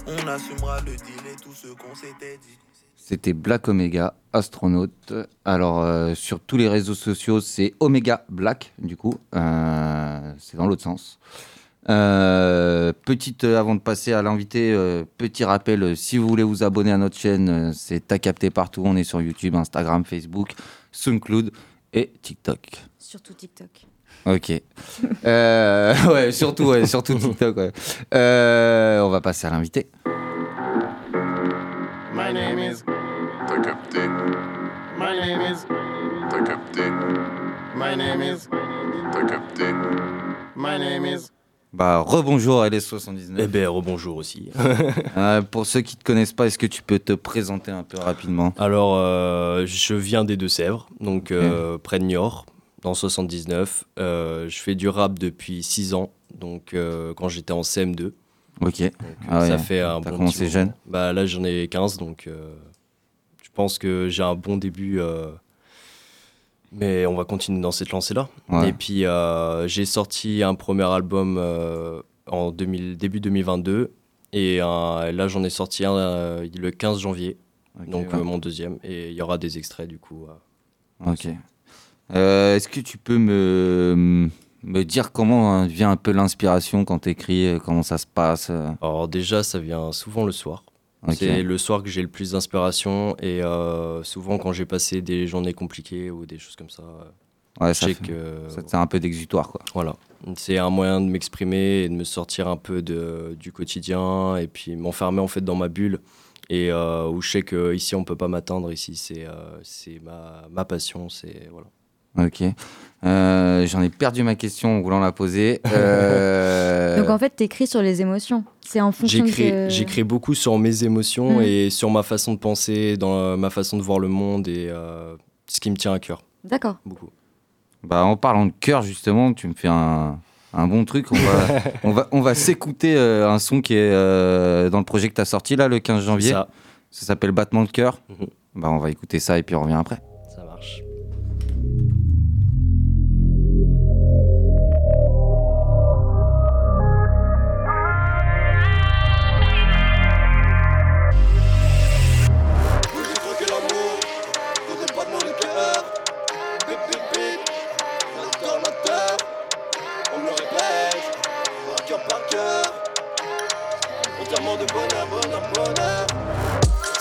Speaker 10: On assumera le deal et tout ce qu'on s'était dit.
Speaker 5: C'était Black Omega, astronaute. Alors, euh, sur tous les réseaux sociaux, c'est Omega Black, du coup. Euh, c'est dans l'autre sens. Euh, petite, avant de passer à l'invité, petit rappel, si vous voulez vous abonner à notre chaîne, c'est à capter partout. On est sur YouTube, Instagram, Facebook, SoundCloud et TikTok.
Speaker 6: Surtout TikTok.
Speaker 5: Ok. Euh, ouais, surtout, ouais, surtout TikTok. ouais. Euh, on va passer à l'invité.
Speaker 2: My name is. T'as capté. My name is. T'as capté. My name is. T'as capté. My name is.
Speaker 5: Bah, rebonjour LS79.
Speaker 11: Eh ben, rebonjour aussi.
Speaker 5: Euh, pour ceux qui ne te connaissent pas, est-ce que tu peux te présenter un peu rapidement?
Speaker 11: Alors, euh, je viens des Deux-Sèvres, donc euh, près de Niort, dans 79. Euh, je fais du rap depuis 6 ans, donc quand j'étais en CM2.
Speaker 5: Ok.
Speaker 11: Donc,
Speaker 5: Ah
Speaker 11: ça
Speaker 5: ouais,
Speaker 11: fait un bon
Speaker 5: commencé jeune
Speaker 11: Bah, là, j'en ai 15, donc je pense que j'ai un bon début. Mais on va continuer dans cette lancée-là.
Speaker 5: Ouais.
Speaker 11: Et puis, euh, j'ai sorti un premier album euh, en 2000, début 2022. Et euh, là, j'en ai sorti un euh, le 15 janvier. donc,
Speaker 5: ouais.
Speaker 11: mon deuxième. Et il y aura des extraits, du coup.
Speaker 5: Ok. Est-ce que tu peux me, me dire comment hein, vient un peu l'inspiration quand tu écris, comment ça se passe
Speaker 11: Alors déjà, ça vient souvent le soir. C'est le soir que j'ai le plus d'inspiration et euh, souvent quand j'ai passé des journées compliquées ou des choses comme ça. euh,
Speaker 5: Ouais,
Speaker 11: je
Speaker 5: ça fait-
Speaker 11: que
Speaker 5: ça te sert un peu d'exutoire, quoi.
Speaker 11: Voilà, c'est un moyen de m'exprimer et de me sortir un peu de, du quotidien et puis m'enfermer en fait dans ma bulle et euh, où je sais que ici on peut pas m'attendre. Ici, c'est euh, c'est ma, ma passion. C'est voilà.
Speaker 5: Ok. Euh, J'en ai perdu ma question en voulant la poser. Euh,
Speaker 6: Donc en fait, t'écris sur les émotions. C'est en fonction
Speaker 11: J'écris
Speaker 6: de...
Speaker 11: j'écris beaucoup sur mes émotions
Speaker 6: Mm.
Speaker 11: et sur ma façon de penser, dans euh, ma façon de voir le monde et euh, ce qui me tient à cœur.
Speaker 6: D'accord.
Speaker 11: Beaucoup.
Speaker 5: Bah, en parlant de cœur, justement, tu me fais un, un bon truc. On va, on va, on va s'écouter euh, un son qui est euh, dans le projet que tu as sorti là le 15 janvier.
Speaker 11: Ça.
Speaker 5: Ça s'appelle Battement de cœur.
Speaker 11: Mhm.
Speaker 5: Bah, on va écouter ça et puis on revient après.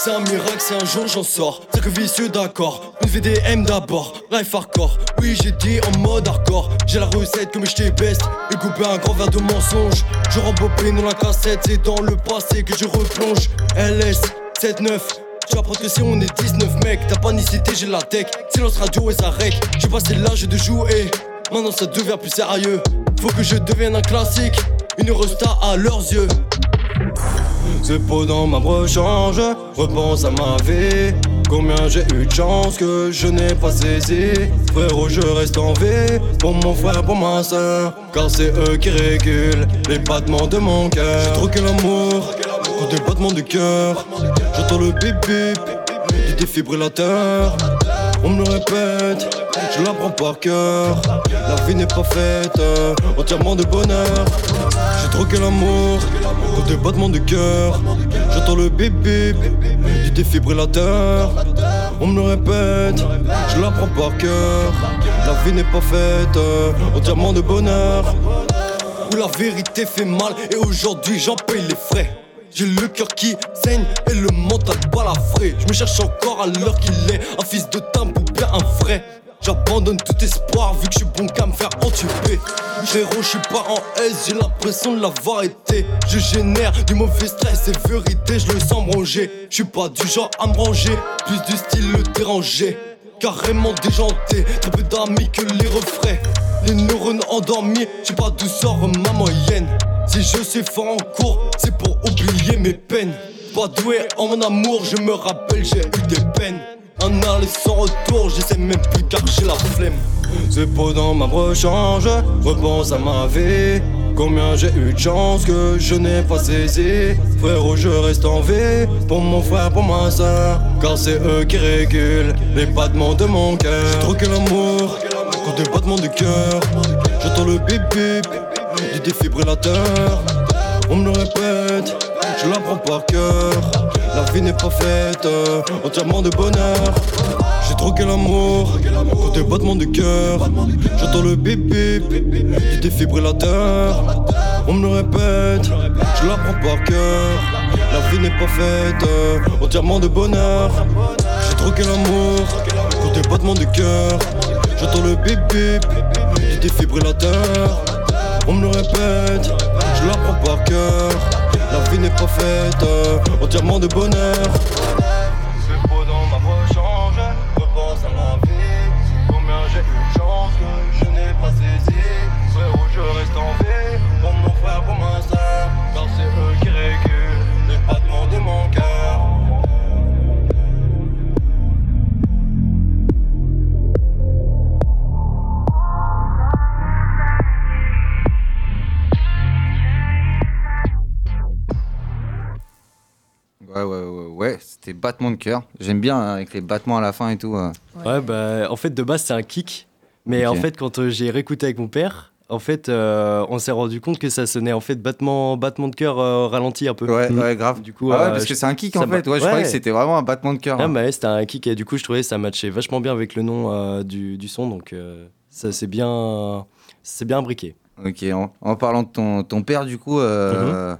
Speaker 17: C'est un miracle, c'est un jour j'en sors. C'est que vicieux d'accord. Une VDM d'abord, life hardcore. Oui, j'ai dit en mode hardcore. J'ai la recette comme je t'ai best. Et coupé un grand verre de mensonge. Je rembobine dans la cassette, c'est dans le passé que je replonge. LS 7-9. Tu apprends que si on est 19 mecs, t'as pas ni j'ai la tech. Silence radio et ça rec. J'ai passé l'âge de jouer. Maintenant ça devient plus sérieux. Faut que je devienne un classique. Une resta à leurs yeux. C'est pas dans ma rechange, repense à ma vie. Combien j'ai eu de chance que je n'ai pas saisi. Frérot, je reste en vie pour mon frère, pour ma soeur. Car c'est eux qui régulent les battements de mon cœur. J'ai troqué l'amour pour des battements de cœur. J'entends le bip bip du défibrillateur. On me le répète, je l'apprends par cœur. La vie n'est pas faite euh, entièrement de bonheur. J'ai troqué l'amour pour des battements de cœur. J'entends le bip bip du défibrillateur. On me le répète, je l'apprends par cœur. La vie n'est pas faite euh, entièrement de bonheur. Où la vérité fait mal et aujourd'hui j'en paye les frais. J'ai le cœur qui saigne et le mental balafré. Je me cherche encore à l'heure qu'il est. Un fils de timbre ou bien un vrai. J'abandonne tout espoir vu que je suis bon qu'à me faire entuber. Frérot, je suis pas en S, j'ai l'impression de l'avoir été. Je génère du mauvais stress et vérité, je le sens me ranger. Je suis pas du genre à me ranger, plus du style le déranger. Carrément déjanté, trop peu d'amis que les refrains. Les neurones endormis, j'ai pas d'où sort ma moyenne. Si je suis fort en cours, c'est pour oublier mes peines. Pas doué en mon amour, je me rappelle, j'ai eu des peines. Un aller sans retour, je sais même plus car la flemme. C'est pas dans ma rechange, repense à ma vie. Combien j'ai eu de chance que je n'ai pas saisi. Frérot, je reste en vie pour mon frère, pour ma soeur. Car c'est eux qui régulent les battements de mon cœur. J'ai troqué l'amour pour des battements de cœur. J'entends le bip bip du défibrillateur. On me le répète, je l'apprends par cœur. La vie n'est pas faite euh, entièrement de bonheur. J'ai troqué l'amour pour des battements de cœur. J'entends le bip bip du défibrillateur. On me le répète, je l'apprends par cœur. La vie n'est pas faite euh, entièrement de bonheur. J'ai troqué l'amour pour des battements de cœur. J'entends le bip bip du défibrillateur. On me le répète, je l'apprends par cœur. La vie n'est pas faite euh, entièrement de bonheur.
Speaker 5: C'était battement de cœur. J'aime bien hein, avec les battements à la fin et tout. euh.
Speaker 11: Ouais, bah, en fait, de base, c'est un kick. Mais
Speaker 5: Ok.
Speaker 11: en fait, quand euh, j'ai réécouté avec mon père, en fait, euh, on s'est rendu compte que ça sonnait en fait battement, battement de cœur euh, ralenti un peu.
Speaker 5: Ouais, ouais, grave.
Speaker 11: Du coup,
Speaker 5: Ah ouais,
Speaker 11: euh,
Speaker 5: parce que
Speaker 11: je-
Speaker 5: c'est un kick
Speaker 11: ça
Speaker 5: en fait. Ouais, je croyais que c'était vraiment un battement de cœur.
Speaker 11: Ah
Speaker 5: hein.
Speaker 11: bah ouais, c'était un kick et du coup, je trouvais que ça matchait vachement bien avec le nom euh, du, du son, donc euh, ça c'est bien, c'est bien imbriqué.
Speaker 5: Ok, en, en parlant de ton, ton père, du coup, euh,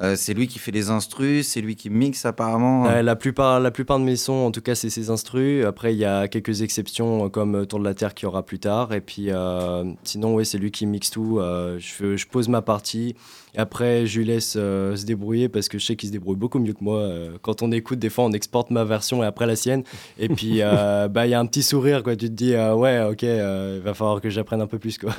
Speaker 5: Euh, c'est lui qui fait les instrus, c'est lui qui mixe apparemment.
Speaker 11: Ouais, la, plupart, la plupart de mes sons, en tout cas, c'est ses instrus. Après, il y a quelques exceptions euh, comme euh, Tour de la Terre qui aura plus tard. Et puis, euh, sinon, ouais, c'est lui qui mixe tout. Euh, je, je pose ma partie. Et après, je lui laisse euh, se débrouiller parce que je sais qu'il se débrouille beaucoup mieux que moi. Euh, quand on écoute, des fois, on exporte ma version et après la sienne. Et puis, euh, bah, il y a un petit sourire, quoi. Tu te dis, euh, ouais, ok, euh, il va falloir que j'apprenne un peu plus, quoi.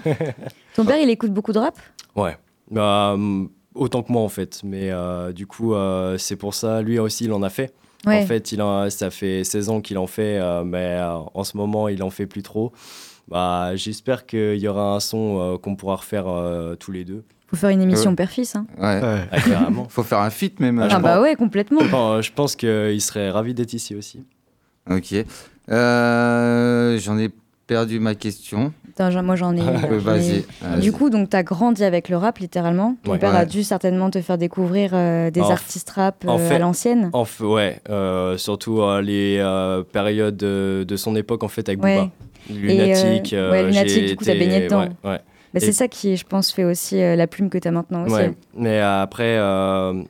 Speaker 6: Ton père, il écoute beaucoup de rap?
Speaker 11: Ouais. Bah, hum, autant que moi en fait. Mais euh, du coup, euh, c'est pour ça, lui aussi, il en a fait.
Speaker 6: Ouais.
Speaker 11: En fait, il en, ça fait 16 ans qu'il en fait, euh, mais euh, en ce moment, il en fait plus trop. Bah, J'espère qu'il y aura un son euh, qu'on pourra refaire euh, tous les deux.
Speaker 6: Faut faire une émission
Speaker 5: Euh,
Speaker 6: père-fils. Hein.
Speaker 5: Ouais.
Speaker 11: Ah.
Speaker 5: Faut faire un feat même.
Speaker 6: Ah, bah ouais, complètement.
Speaker 11: Je pense qu'il serait ravi d'être ici aussi.
Speaker 5: Ok. Euh, J'en ai perdu ma question.
Speaker 6: Attends, moi j'en ai
Speaker 5: vas-y, vas-y.
Speaker 6: Du coup, donc t'as grandi avec le rap littéralement. Ton
Speaker 11: Ouais.
Speaker 6: père
Speaker 11: Ouais.
Speaker 6: a dû certainement te faire découvrir euh, des
Speaker 11: En f-
Speaker 6: artistes rap
Speaker 11: en
Speaker 6: euh,
Speaker 11: fait-
Speaker 6: à l'ancienne.
Speaker 11: En f- ouais, euh, surtout euh, les euh, périodes de, de son époque en fait avec
Speaker 6: Ouais.
Speaker 11: Booba.
Speaker 6: Euh,
Speaker 11: Lunatique. euh,
Speaker 6: ouais, Lunatique,
Speaker 11: j'ai
Speaker 6: du coup, t'as
Speaker 11: été-
Speaker 6: baigné dedans.
Speaker 11: ouais, ouais.
Speaker 6: Bah,
Speaker 11: Et-
Speaker 6: c'est ça qui, je pense, fait aussi euh, la plume que t'as maintenant aussi.
Speaker 11: Ouais, mais après, euh,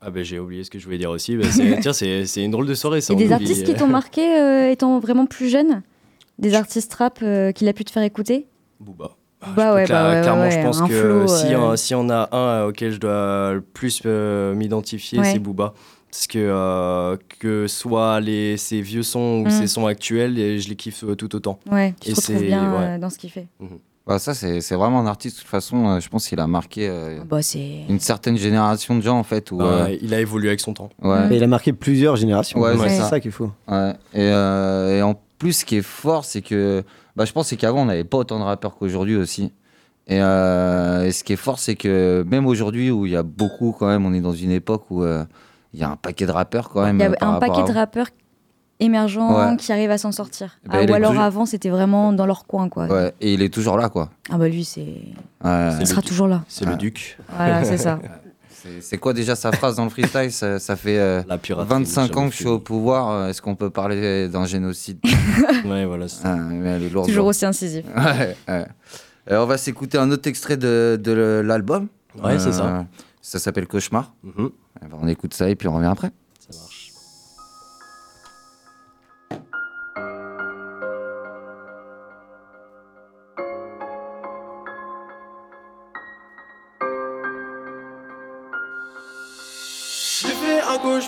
Speaker 11: ah ben j'ai oublié ce que je voulais dire aussi. Bah, c'est- tiens, c'est c'est une drôle de soirée ça.
Speaker 6: Et des
Speaker 11: oublie.
Speaker 6: artistes qui t'ont marqué euh, étant vraiment plus jeune? Des artistes rap euh, qu'il a pu te faire écouter?
Speaker 11: Booba.
Speaker 6: Bah ouais,
Speaker 11: Cla-
Speaker 6: bah ouais,
Speaker 11: clairement,
Speaker 6: ouais,
Speaker 11: je pense que
Speaker 6: flow,
Speaker 11: si,
Speaker 6: euh,
Speaker 11: on, si on a un euh, auquel je dois le plus euh, m'identifier,
Speaker 6: Ouais.
Speaker 11: c'est Booba. Parce que euh, que soit les, ses vieux sons ou
Speaker 6: Mm.
Speaker 11: ses sons actuels, et je les kiffe euh, tout autant.
Speaker 6: Ouais, tu
Speaker 11: Et
Speaker 6: te retrouves bien
Speaker 11: ouais.
Speaker 6: euh, dans ce qu'il fait.
Speaker 5: Bah, ça, c'est vraiment un artiste. De toute façon, euh, je pense qu'il a marqué euh,
Speaker 6: Bah,
Speaker 5: une certaine génération de gens en fait. Où,
Speaker 11: Bah,
Speaker 5: euh,
Speaker 11: Il a évolué avec son temps.
Speaker 7: il a marqué plusieurs générations.
Speaker 5: Ouais,
Speaker 7: c'est
Speaker 5: c'est
Speaker 7: ça,
Speaker 5: ça.
Speaker 7: qu'il faut.
Speaker 5: Ouais. Et, euh, et en plus, ce qui est fort, c'est que bah, je pense c'est qu'avant, on n'avait pas autant de rappeurs qu'aujourd'hui aussi. Et, euh, et ce qui est fort, c'est que même aujourd'hui, où il y a beaucoup, quand même, on est dans une époque où euh, il y a un paquet de rappeurs quand même.
Speaker 6: Il y a un paquet
Speaker 5: à
Speaker 6: de rappeurs émergents
Speaker 5: Ouais.
Speaker 6: qui arrivent à s'en sortir.
Speaker 5: Eh ben,
Speaker 6: Ah,
Speaker 5: il
Speaker 6: ou alors
Speaker 5: toujours-
Speaker 6: avant, c'était vraiment dans leur coin, quoi.
Speaker 5: Ouais, et il est toujours là, quoi.
Speaker 6: Ah bah lui, c'est...
Speaker 5: Ouais.
Speaker 6: Il sera toujours là.
Speaker 11: C'est
Speaker 5: Ouais.
Speaker 11: le duc.
Speaker 6: Voilà, c'est ça.
Speaker 5: C'est- quoi déjà sa phrase dans le freestyle ça, ça fait euh,
Speaker 11: La piraterie,
Speaker 5: 25 ans que je suis au pouvoir. euh, Est-ce qu'on peut parler d'un génocide
Speaker 11: Ouais, voilà.
Speaker 5: Ah, mais elle est lourde.
Speaker 6: Toujours
Speaker 5: lourde.
Speaker 6: aussi incisif.
Speaker 5: Ouais, ouais. Euh, on va s'écouter un autre extrait de, de l'album.
Speaker 11: Ouais, c'est ça.
Speaker 5: Euh, Ça s'appelle Cauchemar.
Speaker 11: Mhm.
Speaker 5: Eh ben, on écoute ça et puis on revient après.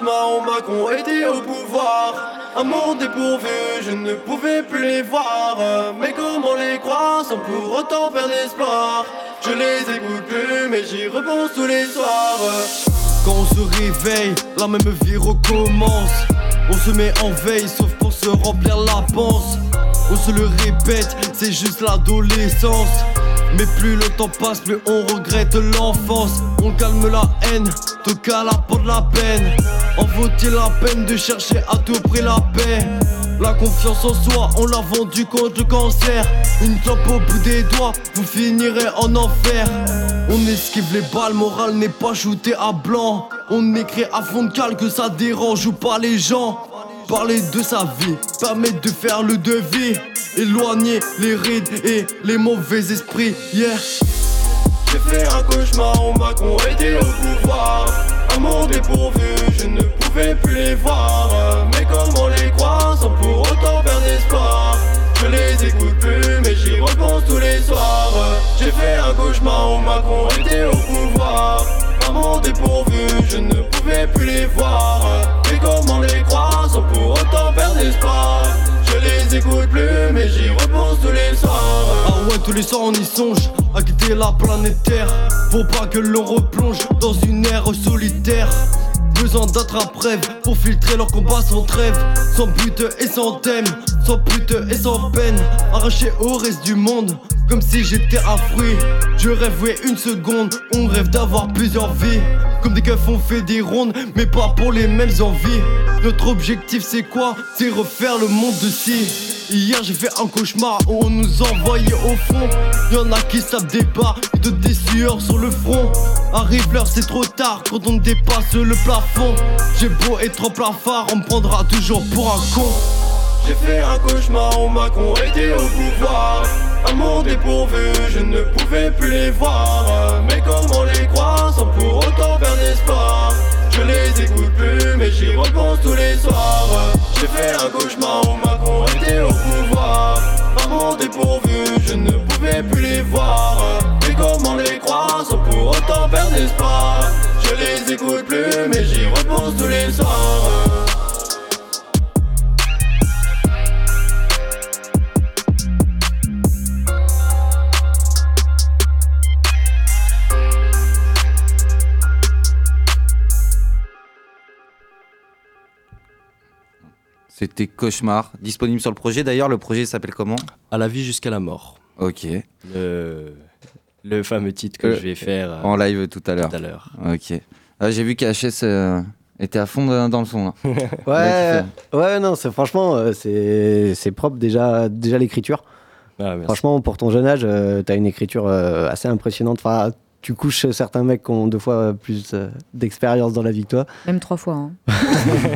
Speaker 18: Fait un cauchemar, on Macron était au pouvoir. Un monde dépourvu, je ne pouvais plus les voir. Mais comment les croire sans pour autant faire d'espoir? Je les écoute plus, mais j'y repense tous les soirs. Quand on se réveille, la même vie recommence. On se met en veille, sauf pour se remplir la panse. On se le répète, c'est juste l'adolescence. Mais plus le temps passe, plus on regrette l'enfance. On calme la haine, te cale la peau de la peine. En vaut-il la peine de chercher à tout prix la paix? La confiance en soi, on l'a vendu contre le cancer. Une clope au bout des doigts, vous finirez en enfer. On esquive les balles, morale n'est pas shooté à blanc. On écrit à fond de cale que ça dérange ou pas les gens. Parler de sa vie permet de faire le devis. Éloigner les rides et les mauvais esprits. Yeah. J'ai fait un cauchemar, on m'a était au pouvoir. Un monde dépourvu, je ne pouvais plus les voir. Mais comment les croire sans pour autant faire d'espoir Je les écoute plus, mais j'y repense tous les soirs. J'ai fait un cauchemar, on m'a était au pouvoir. Un monde dépourvu, je ne pouvais plus les voir. Mais comment les croire sans pour autant faire d'espoir Je les écoute plus, mais j'y repense tous les soirs. Ah ouais, tous les soirs on y songe à quitter la planète Terre. Faut pas que l'on replonge dans une ère solitaire. Besoin d'attrape-rêve pour filtrer leurs combats sans trêve. Sans but et sans thème, sans pute et sans peine. Arraché au reste du monde, comme si j'étais un fruit. Je rêve, ouais, une seconde, on rêve d'avoir plusieurs vies. Comme des keufs, on fait des rondes, mais pas pour les mêmes envies. Notre objectif, c'est quoi? C'est refaire le monde de ci. Hier j'ai fait un cauchemar où on nous envoyait au fond. Y'en a qui savent des bas et de des sueurs sur le front. Arrive l'heure c'est trop tard quand on dépasse le plafond. J'ai beau être en plafard on me prendra toujours pour un con. J'ai fait un cauchemar où Macron était au pouvoir. Un monde dépourvu je ne pouvais plus les voir. Mais comment les croire sans pour autant faire d'espoir
Speaker 17: j'y repense tous les soirs. J'ai fait un cauchemar où Macron était au pouvoir. Mon dépourvu, je ne pouvais plus les voir. Mais comment les croire sans pour autant perdre espoir? Je les écoute plus, mais j'y repense tous les soirs.
Speaker 5: C'était Cauchemar, disponible sur le projet. D'ailleurs, le projet s'appelle comment?
Speaker 11: À la vie jusqu'à la mort.
Speaker 5: Ok.
Speaker 11: Le, le fameux titre que
Speaker 5: Euh,
Speaker 11: je vais faire
Speaker 5: En live tout à l'heure.
Speaker 11: tout à l'heure.
Speaker 5: Ok. Ah, J'ai vu qu'HS euh, était à fond dans dans le son. Là.
Speaker 7: Ouais, ouais, non, c'est franchement, euh, c'est c'est propre déjà, déjà l'écriture.
Speaker 11: Ah,
Speaker 7: franchement, pour ton jeune âge, euh, t'as une écriture assez impressionnante. Enfin, tu couches certains mecs qui ont deux fois plus euh, d'expérience dans la vie que toi.
Speaker 6: Même trois fois. hein.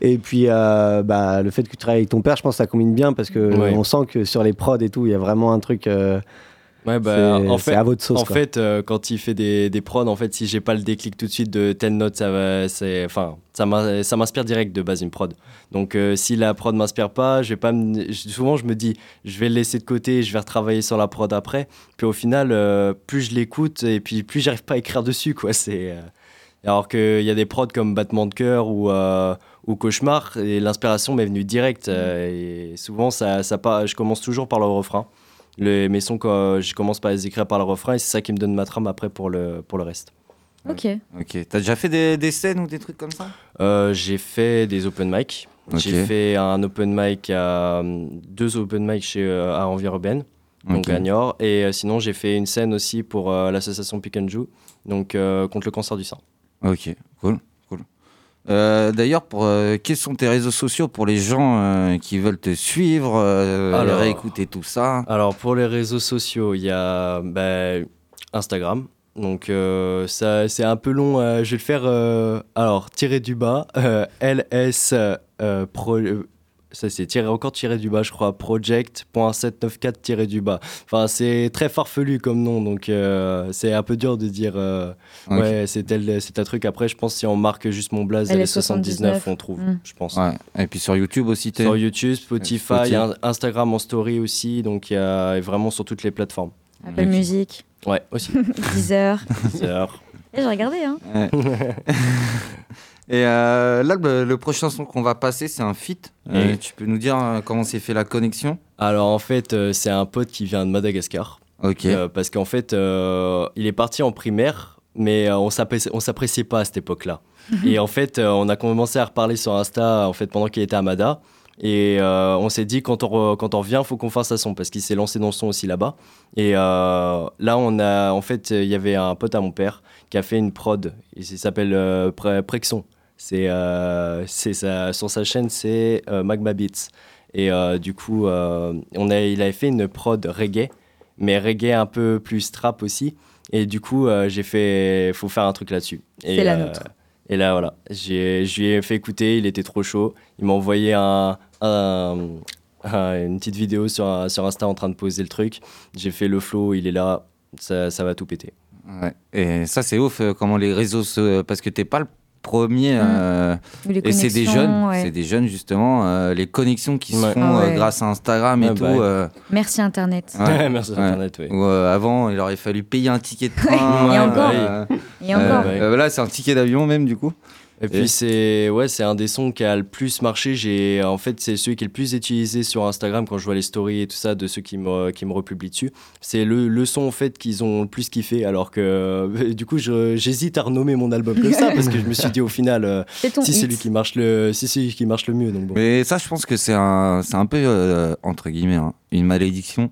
Speaker 7: Et puis, euh, bah, le fait que tu travailles avec ton père, je pense que ça combine bien parce que
Speaker 11: Ouais.
Speaker 7: on sent que sur les prods et tout, il y a vraiment un truc. euh,
Speaker 11: Ouais, bah,
Speaker 7: c'est-
Speaker 11: en fait,
Speaker 7: à votre sauce.
Speaker 11: En
Speaker 7: quoi.
Speaker 11: fait, euh, quand il fait des, des prods, en fait, si j'ai pas le déclic tout de suite de telle note, ça va, c'est, enfin, ça m'in- ça m'inspire direct de base une prod. Donc, euh, si la prod m'inspire pas, je vais pas, me- souvent je me dis, je vais le laisser de côté, je vais retravailler sur la prod après. Puis au final, euh, plus je l'écoute et puis plus j'arrive pas à écrire dessus, quoi. C'est alors qu'il y a des prods comme Battement de cœur ou, euh, ou Cauchemar, et l'inspiration m'est venue direct. euh, et souvent, ça, ça pas, je commence toujours par le refrain. Le, mes sons, quand je commence par les écrire par le refrain, et c'est ça qui me donne ma trame après pour le, pour le reste.
Speaker 6: Ok.
Speaker 5: Ok. T'as déjà fait des, des scènes ou des trucs comme ça?
Speaker 11: Euh, j'ai fait des open mic.
Speaker 5: Ok.
Speaker 11: J'ai fait un open mic à deux open mic chez euh, à Envie Urbaine, donc
Speaker 5: Ok.
Speaker 11: à Niort. Et euh, sinon, j'ai fait une scène aussi pour euh, l'association Pick and Jou, donc euh, contre le cancer du sein.
Speaker 5: Ok, cool. Euh, D'ailleurs, pour euh, quels sont tes réseaux sociaux pour les gens euh, qui veulent te suivre, euh,
Speaker 11: Alors-
Speaker 5: réécouter tout ça?
Speaker 11: Alors pour les réseaux sociaux, il y a bah, Instagram. Donc ça c'est un peu long. je vais le faire. alors tiré du bas, LS pro. Ça c'est tiré encore tiré du bas, je crois. Project.794 tiré du bas. Enfin c'est très farfelu comme nom, donc euh, c'est un peu dur de dire. euh. Ouais, c'est tel, c'est un truc. Après, je pense si on marque juste mon blaze
Speaker 6: LS79,
Speaker 11: LS79, on trouve.
Speaker 6: Mm.
Speaker 11: Je pense.
Speaker 5: Ouais. Et puis sur YouTube aussi, t'es
Speaker 11: Sur YouTube, Spotify, Instagram en story aussi, donc il y a et vraiment sur toutes les plateformes.
Speaker 6: Apple Music,
Speaker 11: Ouais, aussi.
Speaker 6: Deezer.
Speaker 11: Deezer.
Speaker 6: Et j'ai regardé, hein.
Speaker 5: Ouais. Et euh, là, le, le prochain son qu'on va passer, c'est un feat. Euh, tu peux nous dire euh, comment s'est fait la connexion?
Speaker 11: Alors en fait, euh, c'est un pote qui vient de Madagascar.
Speaker 5: Ok.
Speaker 11: Euh, parce qu'en fait, euh, il est parti en primaire, mais euh, on s'appréciait, pas à cette époque-là. et en fait, euh, on a commencé à reparler sur Insta en fait pendant qu'il était à Mada. Et euh, on s'est dit quand on, re- quand on revient, faut qu'on fasse un son parce qu'il s'est lancé dans le son aussi là-bas. Et euh, là, on a en fait, il y avait un pote à mon père qui a fait une prod. Il s'appelle euh, Pre- Prexon. C'est euh, sur sa chaîne, c'est euh, Magma Beats. Et euh, du coup, euh, on a, il avait fait une prod reggae, mais reggae un peu plus trap aussi. Et du coup, euh, j'ai fait, faut faire un truc là-dessus. Et,
Speaker 6: C'est la
Speaker 11: euh,
Speaker 6: nôtre.
Speaker 11: Et là, voilà, j'ai, je lui ai fait écouter, il était trop chaud. Il m'a envoyé un, un- un- une petite vidéo sur, sur Insta en train de poser le truc. J'ai fait le flow, il est là, ça, ça va tout péter.
Speaker 5: Ouais. Et ça, c'est ouf euh, comment les réseaux se... Parce que t'es pas le premier. euh,
Speaker 6: Ou les
Speaker 5: Et c'est des jeunes,
Speaker 6: ouais.
Speaker 5: c'est des jeunes justement, euh, les connexions qui se font
Speaker 6: Ah
Speaker 5: euh,
Speaker 6: ouais.
Speaker 5: grâce à Instagram et
Speaker 11: Ouais,
Speaker 5: tout.
Speaker 11: bah
Speaker 5: euh,
Speaker 6: Merci Internet.
Speaker 5: ouais.
Speaker 11: Merci
Speaker 5: Ouais.
Speaker 11: Internet, oui.
Speaker 5: Ou, euh, avant, il aurait fallu payer un ticket de train.
Speaker 6: Et encore.
Speaker 5: euh,
Speaker 6: Et encore.
Speaker 5: euh, là, c'est un ticket d'avion même du coup.
Speaker 11: Et puis c'est ouais, c'est un des sons qui a le plus marché. J'ai en fait c'est celui qui est le plus utilisé sur Instagram quand je vois les stories et tout ça de ceux qui me qui me republient dessus. C'est le, le son en fait qu'ils ont le plus kiffé. Alors que du coup j'hésite à renommer mon album comme ça parce que je me suis dit au final euh, si c'est lui qui marche le si c'est lui qui marche le mieux donc bon.
Speaker 5: Mais ça, je pense que c'est un, c'est un peu euh, entre guillemets hein, une malédiction.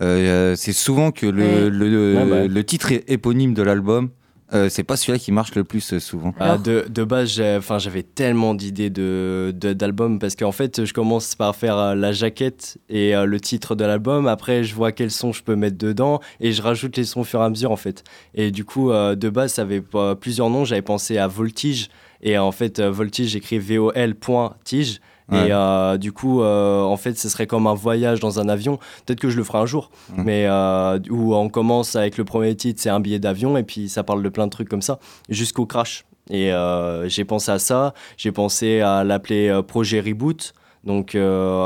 Speaker 5: Euh, c'est souvent que le,
Speaker 6: Ouais.
Speaker 5: le,
Speaker 11: Ouais, bah.
Speaker 5: le titre est éponyme de l'album. Euh, c'est pas celui-là qui marche le plus euh, souvent.
Speaker 11: Ah, de, de base, j'avais tellement d'idées de, de- d'albums parce qu'en fait, je commence par faire euh, la jaquette et euh, le titre de l'album. Après, je vois quels sons je peux mettre dedans et je rajoute les sons au fur et à mesure en fait. Et du coup, euh, de base, ça avait plusieurs noms. J'avais pensé à Voltige et en fait, euh, Voltige, j'écris V-O-L.tige.
Speaker 5: Ouais.
Speaker 11: Et euh, du coup, euh, en fait, ce serait comme un voyage dans un avion. Peut-être que je le ferai un jour.
Speaker 5: Mhm.
Speaker 11: Mais euh, où on commence avec le premier titre, c'est un billet d'avion, et puis ça parle de plein de trucs comme ça, jusqu'au crash. Et j'ai pensé à ça. J'ai pensé à l'appeler Projet Reboot. Donc,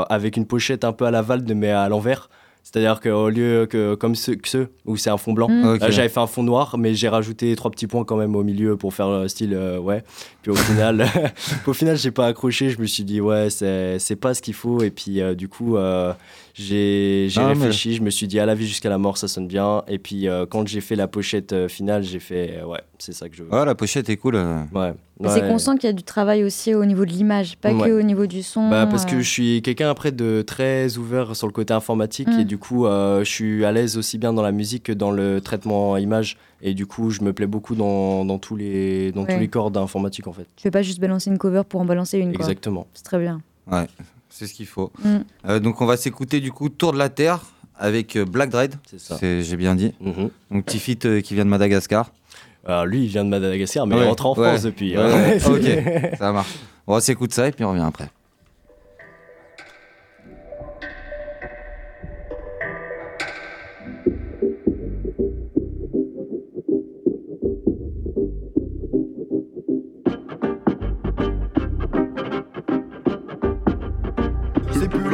Speaker 11: avec une pochette un peu à la Valde, mais à l'envers. C'est-à-dire qu'au lieu que, comme ceux, que ceux où c'est un fond blanc,
Speaker 5: Mm.
Speaker 11: euh,
Speaker 5: Ok.
Speaker 11: j'avais fait un fond noir, mais j'ai rajouté trois petits points quand même au milieu pour faire euh, style, euh, ouais. Puis au final, au final, j'ai pas accroché. Je me suis dit, ouais, c'est c'est pas ce qu'il faut. Et puis, euh, du coup, j'ai
Speaker 5: Ah, mais-
Speaker 11: réfléchi. Je me suis dit, à la vie jusqu'à la mort, ça sonne bien. Et puis, euh, quand j'ai fait la pochette euh, finale, j'ai fait, euh, ouais, c'est ça que je veux.
Speaker 5: Ouais, la pochette est cool. euh.
Speaker 11: Ouais.
Speaker 6: C'est qu'on sent qu'il y a du travail aussi au niveau de l'image, pas
Speaker 11: Ouais.
Speaker 6: que au niveau du son.
Speaker 11: Bah, parce
Speaker 6: euh.
Speaker 11: que je suis quelqu'un après de très ouvert sur le côté informatique
Speaker 6: Mm.
Speaker 11: et du coup euh, je suis à l'aise aussi bien dans la musique que dans le traitement image et du coup je me plais beaucoup dans, dans tous les dans
Speaker 6: Ouais.
Speaker 11: tous les corps d'informatique en fait.
Speaker 6: Tu fais pas juste balancer une cover pour en balancer une.
Speaker 11: Exactement.
Speaker 6: C'est très bien.
Speaker 5: Ouais, c'est ce qu'il faut.
Speaker 6: Mm.
Speaker 5: Euh, donc on va s'écouter du coup Tour de la Terre avec euh, Black Dread.
Speaker 11: C'est ça.
Speaker 5: J'ai bien dit.
Speaker 11: Mhm.
Speaker 5: Donc petit feat euh, qui vient de Madagascar.
Speaker 11: Alors lui il vient de Madagascar mais
Speaker 5: Ouais,
Speaker 11: il rentre en
Speaker 5: ouais,
Speaker 11: France depuis.
Speaker 5: ouais,
Speaker 11: hein.
Speaker 5: ouais, ok, ça marche. On s'écoute ça et puis on revient après.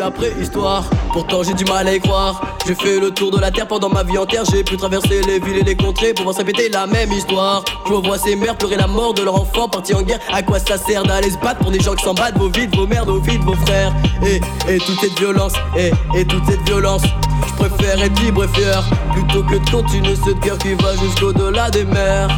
Speaker 19: La préhistoire, pourtant j'ai du mal à y croire. J'ai fait le tour de la terre pendant ma vie entière, j'ai pu traverser les villes et les contrées pour voir répéter la même histoire. Je revois ces mères pleurer la mort de leur enfant parti en guerre. À quoi ça sert d'aller se battre pour des gens qui s'en battent, vos vides, vos mères, vos vides, vos frères. Et, et toute cette violence, et, et toute cette violence. Je préfère être libre et fier plutôt que de continuer cette guerre qui va jusqu'au-delà des mers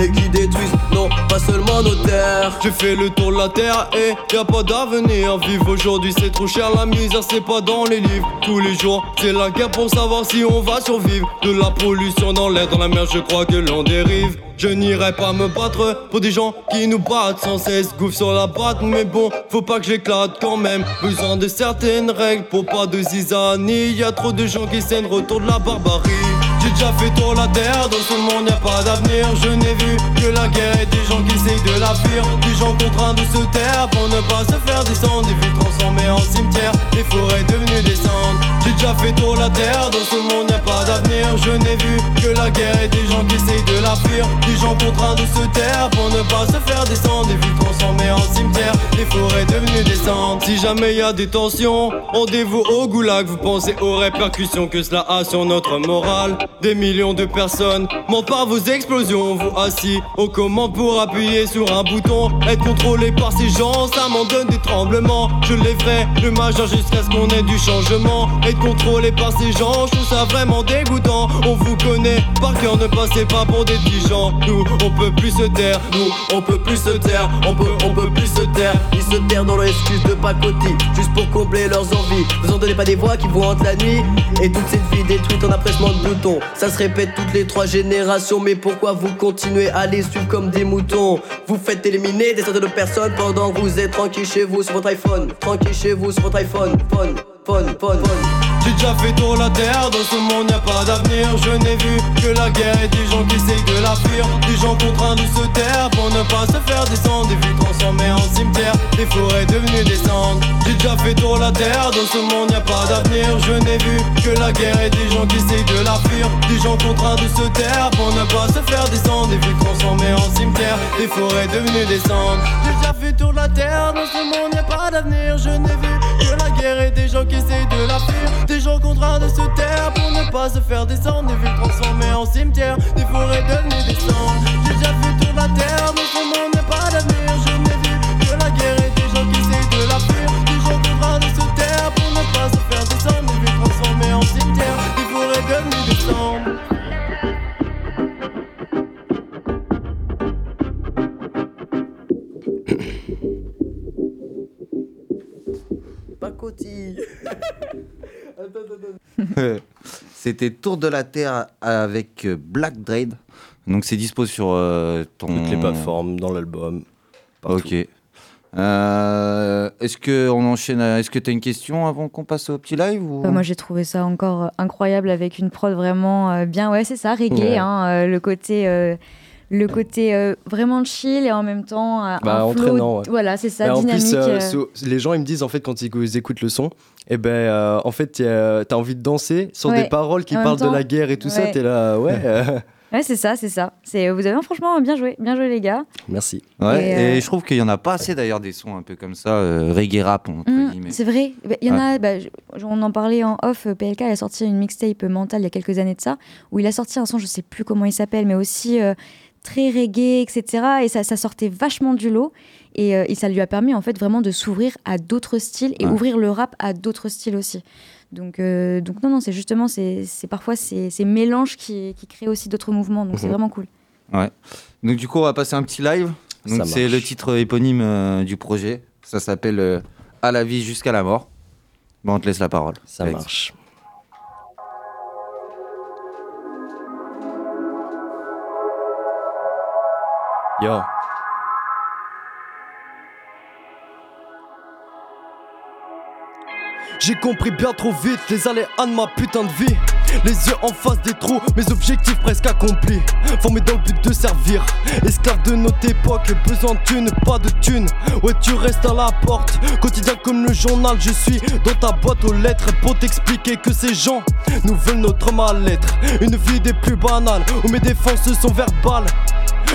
Speaker 19: et qui détruisent non pas seulement nos terres.
Speaker 18: J'ai fait le tour de la terre et y a pas d'avenir. Vivre aujourd'hui c'est trop cher, la misère c'est pas dans les livres. Tous les jours c'est la guerre pour savoir si on va survivre. De la pollution dans l'air, dans la mer, je crois que l'on dérive. Je n'irai pas me battre pour des gens qui nous battent sans cesse. Gouffre sur la batte, mais bon, faut pas que j'éclate quand même. Besoin de certaines règles pour pas de zizanie. Y a trop de gens qui saignent, retour de la barbarie. J'ai déjà fait tour la terre, dans ce monde y a pas d'avenir. Je n'ai vu que la guerre et des gens qui essayent de la fuir. Des gens contraints de se taire pour ne pas se faire descendre. Des villes transformées en cimetières, des forêts devenues des. J'ai déjà fait tour la terre, dans ce monde y a pas d'avenir. Je n'ai vu que la guerre et des gens qui essayent de la fuir. Des gens contraints de se taire pour ne pas se faire descendre. Des villes transformées en cimetières, des forêts devenues des. Si jamais y a des tensions, rendez-vous au goulag. Vous pensez aux répercussions que cela a sur notre morale. Millions de personnes mentent par vos explosions. Vous assis aux commandes pour appuyer sur un bouton. Être contrôlé par ces gens, ça m'en donne des tremblements. Je les ferai le majeur jusqu'à ce qu'on ait du changement. Être contrôlé par ces gens, je trouve ça vraiment dégoûtant. On vous connaît par cœur, ne passez pas pour des petits gens. Nous, on peut plus se taire.
Speaker 19: Nous, on peut plus se taire, on peut, on peut plus se taire. Ils se tairent dans leur excuse de pacotille, juste pour combler leurs envies. Vous en donnez pas des voix qui vous hantent la nuit. Et toute cette vie détruite en après-chement de peloton. Ça se répète toutes les trois générations, mais pourquoi vous continuez à les suivre comme des moutons? Vous faites éliminer des centaines de personnes pendant que vous êtes tranquille chez vous sur votre iPhone. Tranquille chez vous sur votre iPhone. Phone, phone, phone.
Speaker 18: J'ai déjà fait tour la terre, dans ce monde y a pas d'avenir. Je n'ai vu que la guerre et des gens qui essayent de la fuir. Des gens contraints de se taire pour ne pas se faire descendre. Des villes transformées en cimetières, des forêts devenues des cendres. J'ai déjà fait tour la terre, dans ce monde y a pas d'avenir. Je n'ai vu que la guerre et des gens qui essayent de la fuir. Des gens contraints de se taire pour ne pas se faire descendre. Des villes transformées en cimetières, des forêts devenues des cendres. J'ai déjà fait tour la terre, dans ce monde y a pas d'avenir. Je n'ai vu et des gens qui essayent de la fuir. Des gens contraints de se taire pour ne pas se faire descendre. Des villes transformées en cimetières, des forêts devenues des cendres. J'ai déjà fait tour la terre, dans
Speaker 5: C'était Tour de la Terre avec euh, Black Dread. Donc c'est dispo sur euh, ton...
Speaker 11: Toutes les plateformes, dans l'album.
Speaker 5: Ok. Euh, est-ce que on enchaîne à- Est-ce que tu as une question avant qu'on passe au petit live ou...
Speaker 6: Bah, moi, j'ai trouvé ça encore incroyable avec une prod vraiment euh, bien. Ouais, c'est ça, reggae.
Speaker 11: Ouais.
Speaker 6: hein, euh, le côté, euh, le côté euh, vraiment chill et en même temps euh,
Speaker 11: Bah,
Speaker 6: un flow.
Speaker 11: entraînant, ouais.
Speaker 6: Voilà, c'est ça,
Speaker 11: Bah, en
Speaker 6: dynamique.
Speaker 11: plus, euh,
Speaker 6: euh.
Speaker 11: so- les gens ils me disent en fait quand ils, ils écoutent le son, et ben euh, en fait t'as envie de danser sur
Speaker 6: Ouais.
Speaker 11: des paroles qui
Speaker 6: En
Speaker 11: parlent de la guerre et tout ça.
Speaker 6: ouais.
Speaker 11: T'es là, ouais.
Speaker 6: Ouais, c'est ça, c'est ça. C'est, vous avez franchement bien joué, bien joué les gars.
Speaker 11: Merci.
Speaker 5: Ouais,
Speaker 6: Et,
Speaker 5: et, je trouve qu'il y en a pas assez d'ailleurs des sons un peu comme ça, euh, reggae rap entre
Speaker 6: Mm,
Speaker 5: guillemets.
Speaker 6: c'est vrai. Bah, Il y en
Speaker 5: Ouais.
Speaker 6: a. bah, on en parlait en off. PLK a sorti une mixtape mentale il y a quelques années de ça, où il a sorti un son, je sais plus comment il s'appelle, mais aussi euh, très reggae, etc. Et ça, ça sortait vachement du lot. Et, euh, et ça lui a permis en fait vraiment de s'ouvrir à d'autres styles et
Speaker 5: Ouais.
Speaker 6: ouvrir le rap à d'autres styles aussi. Donc, euh, donc non, non, c'est justement, c'est c'est parfois ces, ces mélanges qui, qui créent aussi d'autres mouvements. Donc c'est
Speaker 5: Mhm.
Speaker 6: vraiment cool.
Speaker 5: Ouais. Donc du coup, on va passer un petit live. C'est le titre éponyme euh, du projet. Ça s'appelle euh, À la vie jusqu'à la mort. Bon, on te laisse la parole.
Speaker 11: Ça
Speaker 5: Alex.
Speaker 11: marche. Yo.
Speaker 18: J'ai compris bien trop vite les aléas de ma putain de vie. Les yeux en face des trous, mes objectifs presque accomplis. Formés dans le but de servir. Esclave de notre époque, besoin de pas de thunes. Ouais, tu restes à la porte. Quotidien comme le journal, je suis dans ta boîte aux lettres. Pour t'expliquer que ces gens nous veulent notre mal-être. Une vie des plus banales, où mes défenses sont verbales.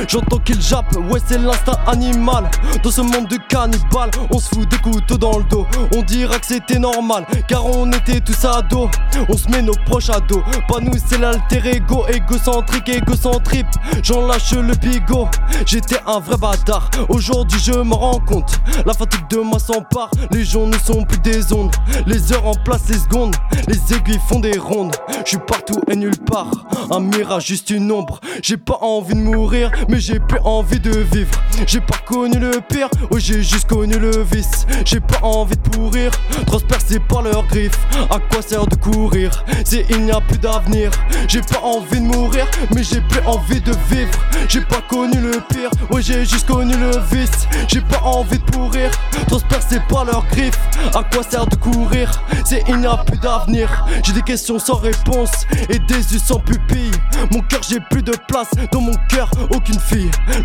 Speaker 18: J'entends qu'il jappe, ouais c'est l'instinct animal Dans ce monde de cannibales, on se fout des couteaux dans le dos On dira que c'était normal, car on était tous ados. On se met nos proches à dos, pas nous c'est l'alter ego Égocentrique, égocentrique, j'en lâche le bigot J'étais un vrai bâtard, aujourd'hui je me rends compte La fatigue de moi s'empare, les jours ne sont plus des ondes Les heures en place les secondes, les aiguilles font des rondes. Je suis partout et nulle part, un mirage juste une ombre. J'ai pas envie de mourir, mais j'ai plus envie de vivre. J'ai pas connu le pire, ouais j'ai juste connu le vice. J'ai pas envie de pourrir, transpercé par leurs griffes. À quoi sert de courir, si il n'y a plus d'avenir? J'ai pas envie de mourir, mais j'ai plus envie de vivre. J'ai pas connu le pire, ouais j'ai juste connu le vice. J'ai pas envie de pourrir, transpercé par leurs griffes. À quoi sert de courir, si il n'y a plus d'avenir? J'ai des questions sans réponse et des yeux sans pupille Mon cœur j'ai plus de place, dans mon cœur. Aucune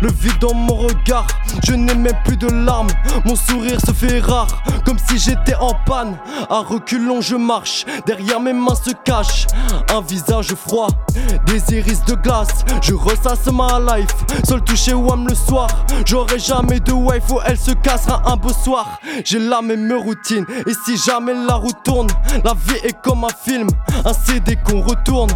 Speaker 18: Le vide dans mon regard, je n'ai même plus de larmes. Mon sourire se fait rare, comme si j'étais en panne. À reculons je marche, derrière mes mains se cache Un visage froid, des iris de glace. Je ressasse ma life, seul touché wham le soir. J'aurai jamais de wife où elle se cassera un beau soir. J'ai la même routine, et si jamais la roue tourne La vie est comme un film, un CD qu'on retourne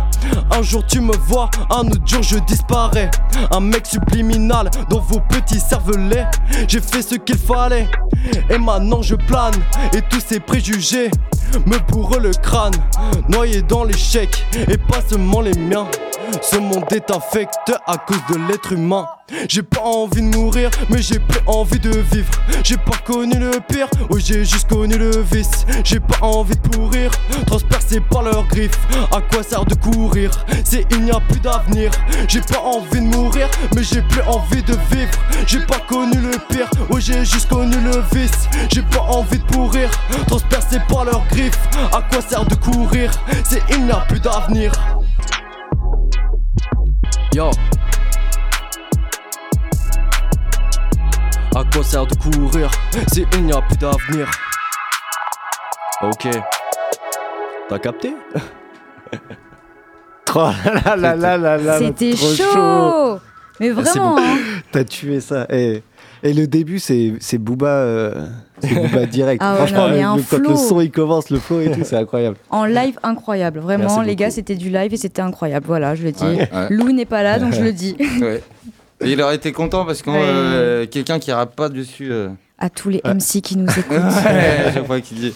Speaker 18: Un jour tu me vois, un autre jour je disparais. Un mec subliminal dans vos petits cervelets. J'ai fait ce qu'il fallait, et maintenant je plane. Et tous ces préjugés me bourrent le crâne. Noyé dans l'échec, et pas seulement les miens ce monde est infect à cause de l'être humain. J'ai pas envie de mourir, mais j'ai plus envie de vivre. J'ai pas connu le pire, oui j'ai juste connu le vice. J'ai pas envie de pourrir, transpercé par leurs griffes. À quoi sert de courir si il n'y a plus d'avenir? J'ai pas envie de mourir, mais j'ai plus envie de vivre. J'ai pas connu le pire, oui j'ai juste connu le vice. J'ai pas envie de pourrir, transpercé par leurs griffes. À quoi sert de courir si il n'y a plus d'avenir? Yo À quoi sert de courir si il n'y a plus d'avenir
Speaker 11: Ok. T'as capté?
Speaker 7: Oh
Speaker 6: C'était chaud Mais vraiment, hein.
Speaker 7: T'as tué ça. Et, et le début, c'est c'est Booba, euh, c'est Booba direct.
Speaker 6: Ah ouais,
Speaker 7: Franchement,
Speaker 6: non,
Speaker 7: le-
Speaker 6: un
Speaker 7: le- quand le son il commence, le flow et tout, c'est incroyable.
Speaker 6: En live incroyable, vraiment
Speaker 7: Merci
Speaker 6: les gars c'était du live et c'était incroyable, voilà je le dis.
Speaker 5: Ouais, ouais.
Speaker 6: Lou n'est pas là donc je le dis.
Speaker 5: Et il aurait été content parce que
Speaker 6: Ouais.
Speaker 5: euh, quelqu'un qui rappe pas dessus. euh,
Speaker 6: À tous les MC qui nous écoutent.
Speaker 5: je vois qu'il dit.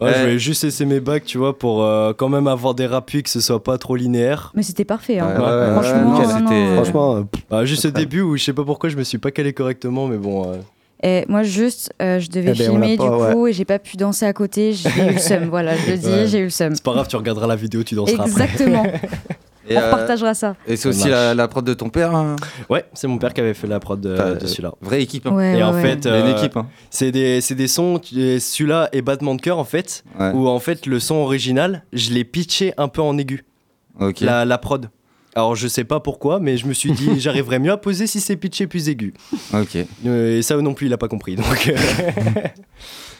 Speaker 11: Ouais, je
Speaker 5: Euh,
Speaker 11: voulais juste essayer mes bacs, tu vois, pour euh, quand même avoir des rapuis que ce soit pas trop linéaire.
Speaker 6: Mais c'était parfait. Hein.
Speaker 11: Ouais, ouais, ouais,
Speaker 6: Franchement,
Speaker 11: nickel,
Speaker 6: non,
Speaker 11: c'était-
Speaker 6: non.
Speaker 7: Franchement,
Speaker 11: juste au début où je sais pas pourquoi je me suis pas calé correctement, mais bon.
Speaker 6: Et moi juste, euh, je devais
Speaker 11: Eh ben,
Speaker 6: filmer du coup et j'ai pas pu danser à côté, j'ai eu le seum, voilà je le dis,
Speaker 11: Ouais.
Speaker 6: j'ai eu le seum.
Speaker 11: C'est pas grave, tu regarderas la vidéo, tu danseras après.
Speaker 6: Exactement.
Speaker 5: Et,
Speaker 6: On
Speaker 5: euh,
Speaker 6: partagera ça.
Speaker 5: Et c'est aussi la, la prod de ton père. hein
Speaker 11: Ouais, c'est mon père qui avait fait la prod de, celui-là.
Speaker 5: Vraie équipe. hein.
Speaker 6: Ouais,
Speaker 11: et en
Speaker 6: ouais,
Speaker 11: fait,
Speaker 5: a une
Speaker 11: euh,
Speaker 5: équipe, hein.
Speaker 11: c'est des, c'est des sons, celui-là et Battement de cœur en fait,
Speaker 5: Ouais.
Speaker 11: où en fait le son original, je l'ai pitché un peu en aigu.
Speaker 5: Ok.
Speaker 11: La, la prod. Alors je sais pas pourquoi, mais je me suis dit j'arriverais mieux à poser si c'est pitché plus aigu.
Speaker 5: Ok.
Speaker 11: Euh, et ça non plus il a pas compris. Donc euh,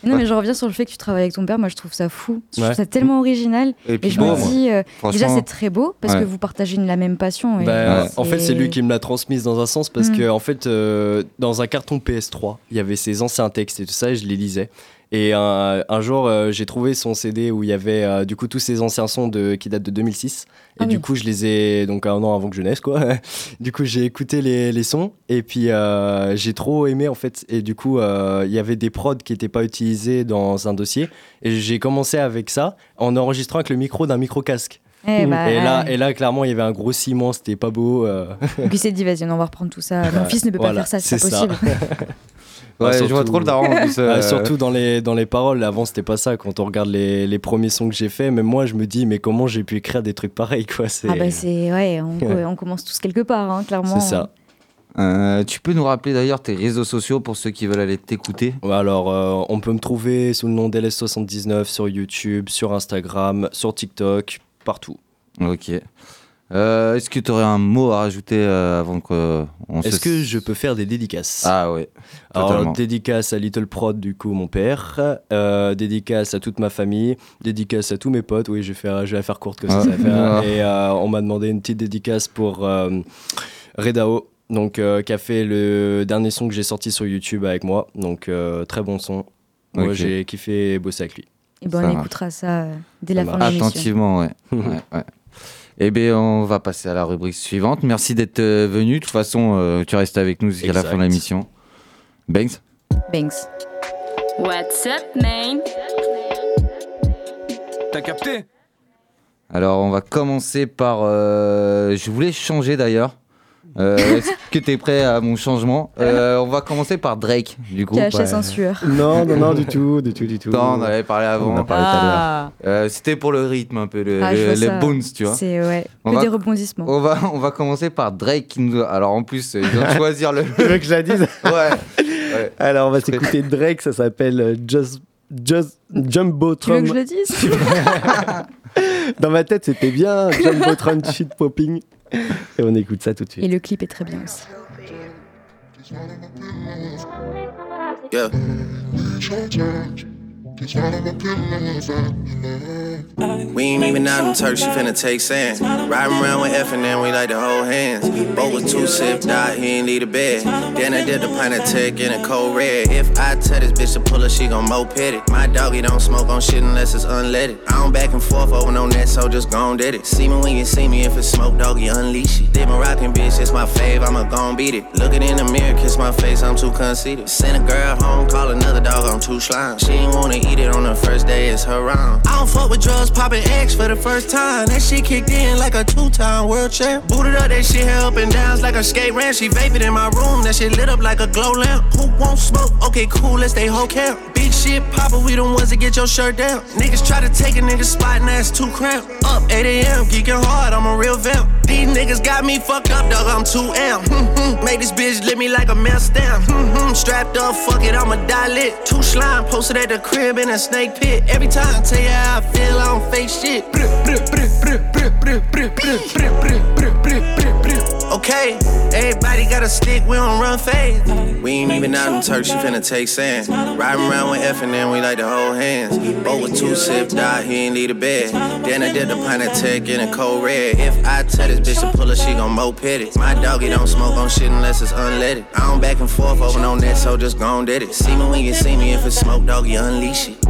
Speaker 6: Non, mais je reviens sur le fait que tu travailles avec ton père. Moi, je trouve ça fou. Je trouve ça tellement original.
Speaker 5: Et
Speaker 6: Et,
Speaker 5: puis
Speaker 6: je
Speaker 5: beau,
Speaker 6: me dis, euh, déjà, c'est très beau parce
Speaker 5: Ouais.
Speaker 6: que vous partagez une- la même passion. et
Speaker 11: Bah, En fait, c'est lui qui me l'a transmise dans un sens parce
Speaker 6: Mm.
Speaker 11: que, en fait, euh, dans un carton PS3, il y avait ses anciens textes et tout ça, et je les lisais. Et un, un jour, euh, j'ai trouvé son CD où il y avait euh, du coup tous ses anciens sons de, qui datent de 2006. Et
Speaker 6: Ah
Speaker 11: du
Speaker 6: oui.
Speaker 11: coup, je les ai donc un an avant que je naisse, quoi. du coup, j'ai écouté les, les sons et puis euh, j'ai trop aimé en fait. Et du coup, euh, il y avait des prods qui n'étaient pas utilisés dans un dossier. Et j'ai commencé avec ça en enregistrant avec le micro d'un micro casque.
Speaker 6: Eh bah,
Speaker 11: et, là,
Speaker 6: ouais.
Speaker 11: et là, clairement, il y avait un gros ciment, c'était pas beau. euh.
Speaker 6: Donc, il s'est dit, vas-y, on va reprendre tout ça. Mon fils ne peut
Speaker 11: voilà,
Speaker 6: pas faire ça, c'est pas possible.
Speaker 5: Ouais, je vois trop le daron, en plus, euh,
Speaker 11: Ah, surtout dans les, dans les paroles, avant c'était pas ça. Quand on regarde les, les premiers sons que j'ai faits, même moi je me dis, mais comment j'ai pu écrire des trucs pareils quoi c'est...
Speaker 6: Ah, bah, c'est. Ouais, on,
Speaker 11: Ouais.
Speaker 6: on commence tous quelque part, hein, clairement.
Speaker 11: C'est ça.
Speaker 5: Euh, tu peux nous rappeler d'ailleurs tes réseaux sociaux pour ceux qui veulent aller t'écouter?
Speaker 11: Ouais, alors, euh, on peut me trouver sous le nom d'LS79 sur YouTube, sur Instagram, sur TikTok, partout.
Speaker 5: Ok. Euh, Est-ce que tu aurais un mot à rajouter avant qu'on se...
Speaker 11: Est-ce que je peux faire des dédicaces?
Speaker 5: Ah ouais.
Speaker 11: Alors,
Speaker 5: totalement.
Speaker 11: dédicace à Little Prod, du coup, mon père. Euh, dédicace à toute ma famille. Dédicace à tous mes potes. Oui, je vais, faire, je vais la faire courte comme ça.
Speaker 5: Ah.
Speaker 11: ça va faire.
Speaker 5: Ah.
Speaker 11: Et euh, on m'a demandé une petite dédicace pour Redao, donc, euh, qui a fait le dernier son que j'ai sorti sur YouTube avec moi. Donc, euh, très bon son. Moi, j'ai kiffé bosser avec lui.
Speaker 6: Et ben,
Speaker 5: Ça
Speaker 6: on
Speaker 5: marche.
Speaker 6: écoutera ça euh, dès la fin de l'émission.
Speaker 5: Attentivement, ouais. ouais, ouais. Eh bien, on va passer à la rubrique suivante. Merci d'être venu. De toute façon, euh, tu restes avec nous jusqu'à la fin de l'émission. Banks?
Speaker 6: Banks.
Speaker 20: What's up, man?
Speaker 21: T'as capté?
Speaker 5: Alors, on va commencer par. euh, je voulais changer d'ailleurs. Euh, Est-ce que tu es prêt à mon changement Euh, On va commencer par Drake, du coup.
Speaker 6: KHS en sueur.
Speaker 7: Non, non, non, du tout, du tout, du tout.
Speaker 5: Non, on avait parlé avant.
Speaker 7: On a parlé tout à l'heure.
Speaker 6: Ah,
Speaker 5: Euh, C'était pour le rythme, un peu, le,
Speaker 6: Ah,
Speaker 5: le- les
Speaker 6: ça.
Speaker 5: bones, tu vois.
Speaker 6: C'est ouais,
Speaker 5: On
Speaker 6: que
Speaker 5: va-
Speaker 6: des rebondissements.
Speaker 5: On va, on va commencer par Drake qui nous. Alors en plus, il vient de choisir le.
Speaker 7: Tu veux que je la dise
Speaker 5: Ouais. ouais.
Speaker 7: Alors, on va s'écouter Drake, ça s'appelle euh, Just, Just Jumbo
Speaker 6: Tu veux que je le dise
Speaker 7: Dans ma tête, c'était bien Jumbotron shit popping. Et on écoute ça tout de suite.
Speaker 6: Et le clip est très bien aussi.
Speaker 22: Yeah. We ain't even out in Turks, she finna take sand. Riding around with F and then we like to hold hands. Both with two sip, died, he ain't need a bed. Then I did the pint of tech in a cold red. If I tell this bitch to pull her, she gon' moped it. My doggy don't smoke on shit unless it's unleaded. I don't back and forth over no net, so just gon' did it. See me when you see me, if it's smoke, doggy, unleash it. Did my rockin' bitch, it's my fave, I'ma gon' beat it. Looking in the mirror, kiss my face, I'm too conceited. Send a girl home, call dog, I'm too slime. She ain't wanna eat it on the first day, it's her round. I don't fuck with drugs, poppin' X for the first time. That shit kicked in like a two-time world champ. Booted up, that shit here up and downs like a skate ramp. She vapid in my room, that shit lit up like a glow lamp. Who won't smoke? Okay, cool, let's stay whole camp. Big shit poppin', we the ones that get your shirt down. Niggas try to take a nigga spot and that's too cramped. Up 8 a.m., geeking hard, I'm a real vamp. These niggas got me fucked up, dog, I'm too amp. Hmm, Make this bitch lit me like a mail stamp. Hmm, Strapped up, fuck it, I'ma die lit. Two slime posted at the crib in a snake pit. Every time I tell you how I feel, I don't fake shit. Okay, everybody got a stick, we don't run fast. We ain't even out in Turks, she finna take sand. Riding around with F and then we like to hold hands. Both with two sip, died, he ain't need a bed. Then I did the pint of in a cold red. If I tell this bitch to pull her, she gon' moped it. My doggy don't smoke on shit unless it's unleaded. I don't back and forth over no net, so just gon' did it. See me when you see me, if it's smoke, doggy, unleash it.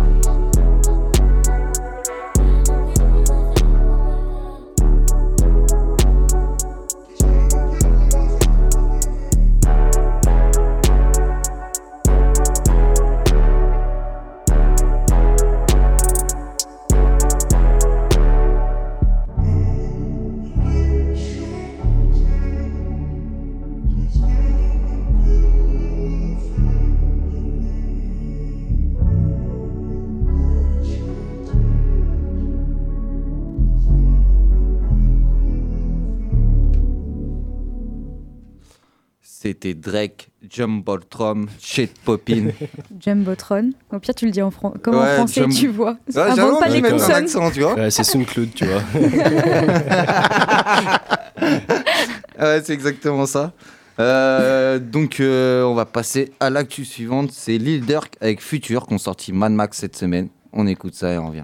Speaker 5: C'était Drake, Jumbotron, Shit Poppin.
Speaker 6: Jumbotron. Au pire, tu le dis en, fran- comme en
Speaker 5: Ouais,
Speaker 6: français,
Speaker 5: Jum-
Speaker 6: tu vois?
Speaker 5: Ouais, j'avoue,
Speaker 6: pas les consonnes.
Speaker 5: accent, tu vois.
Speaker 11: Ouais, c'est SoundCloud, tu vois.
Speaker 5: Ouais, c'est exactement ça. Euh, donc, euh, on va passer à l'actu suivante. C'est Lil Durk avec Future qui ont sorti Mad Max cette semaine. On écoute ça et on revient.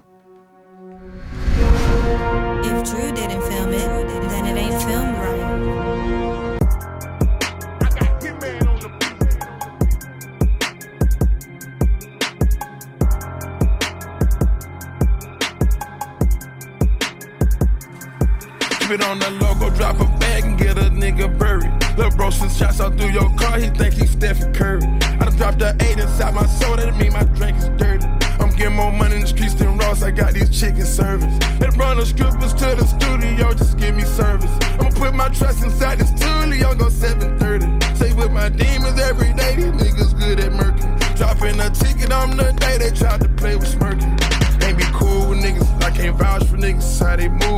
Speaker 3: Keep it on the logo, drop a bag and get a nigga buried. Lil' bro, since shots out through your car, he think he's Stephen Curry. I done dropped the eight inside my soda, that mean my drink is dirty. I'm getting more money in the streets than Ross, I got these chicken servers. Let's run the strippers to the studio, just give me service. I'ma put my trust inside the studio, go 730. Say with my demons every day, these niggas good at murking. Dropping a ticket on the day they tried to play with smirking. Ain't be cool with niggas, I can't vouch for niggas, how they move.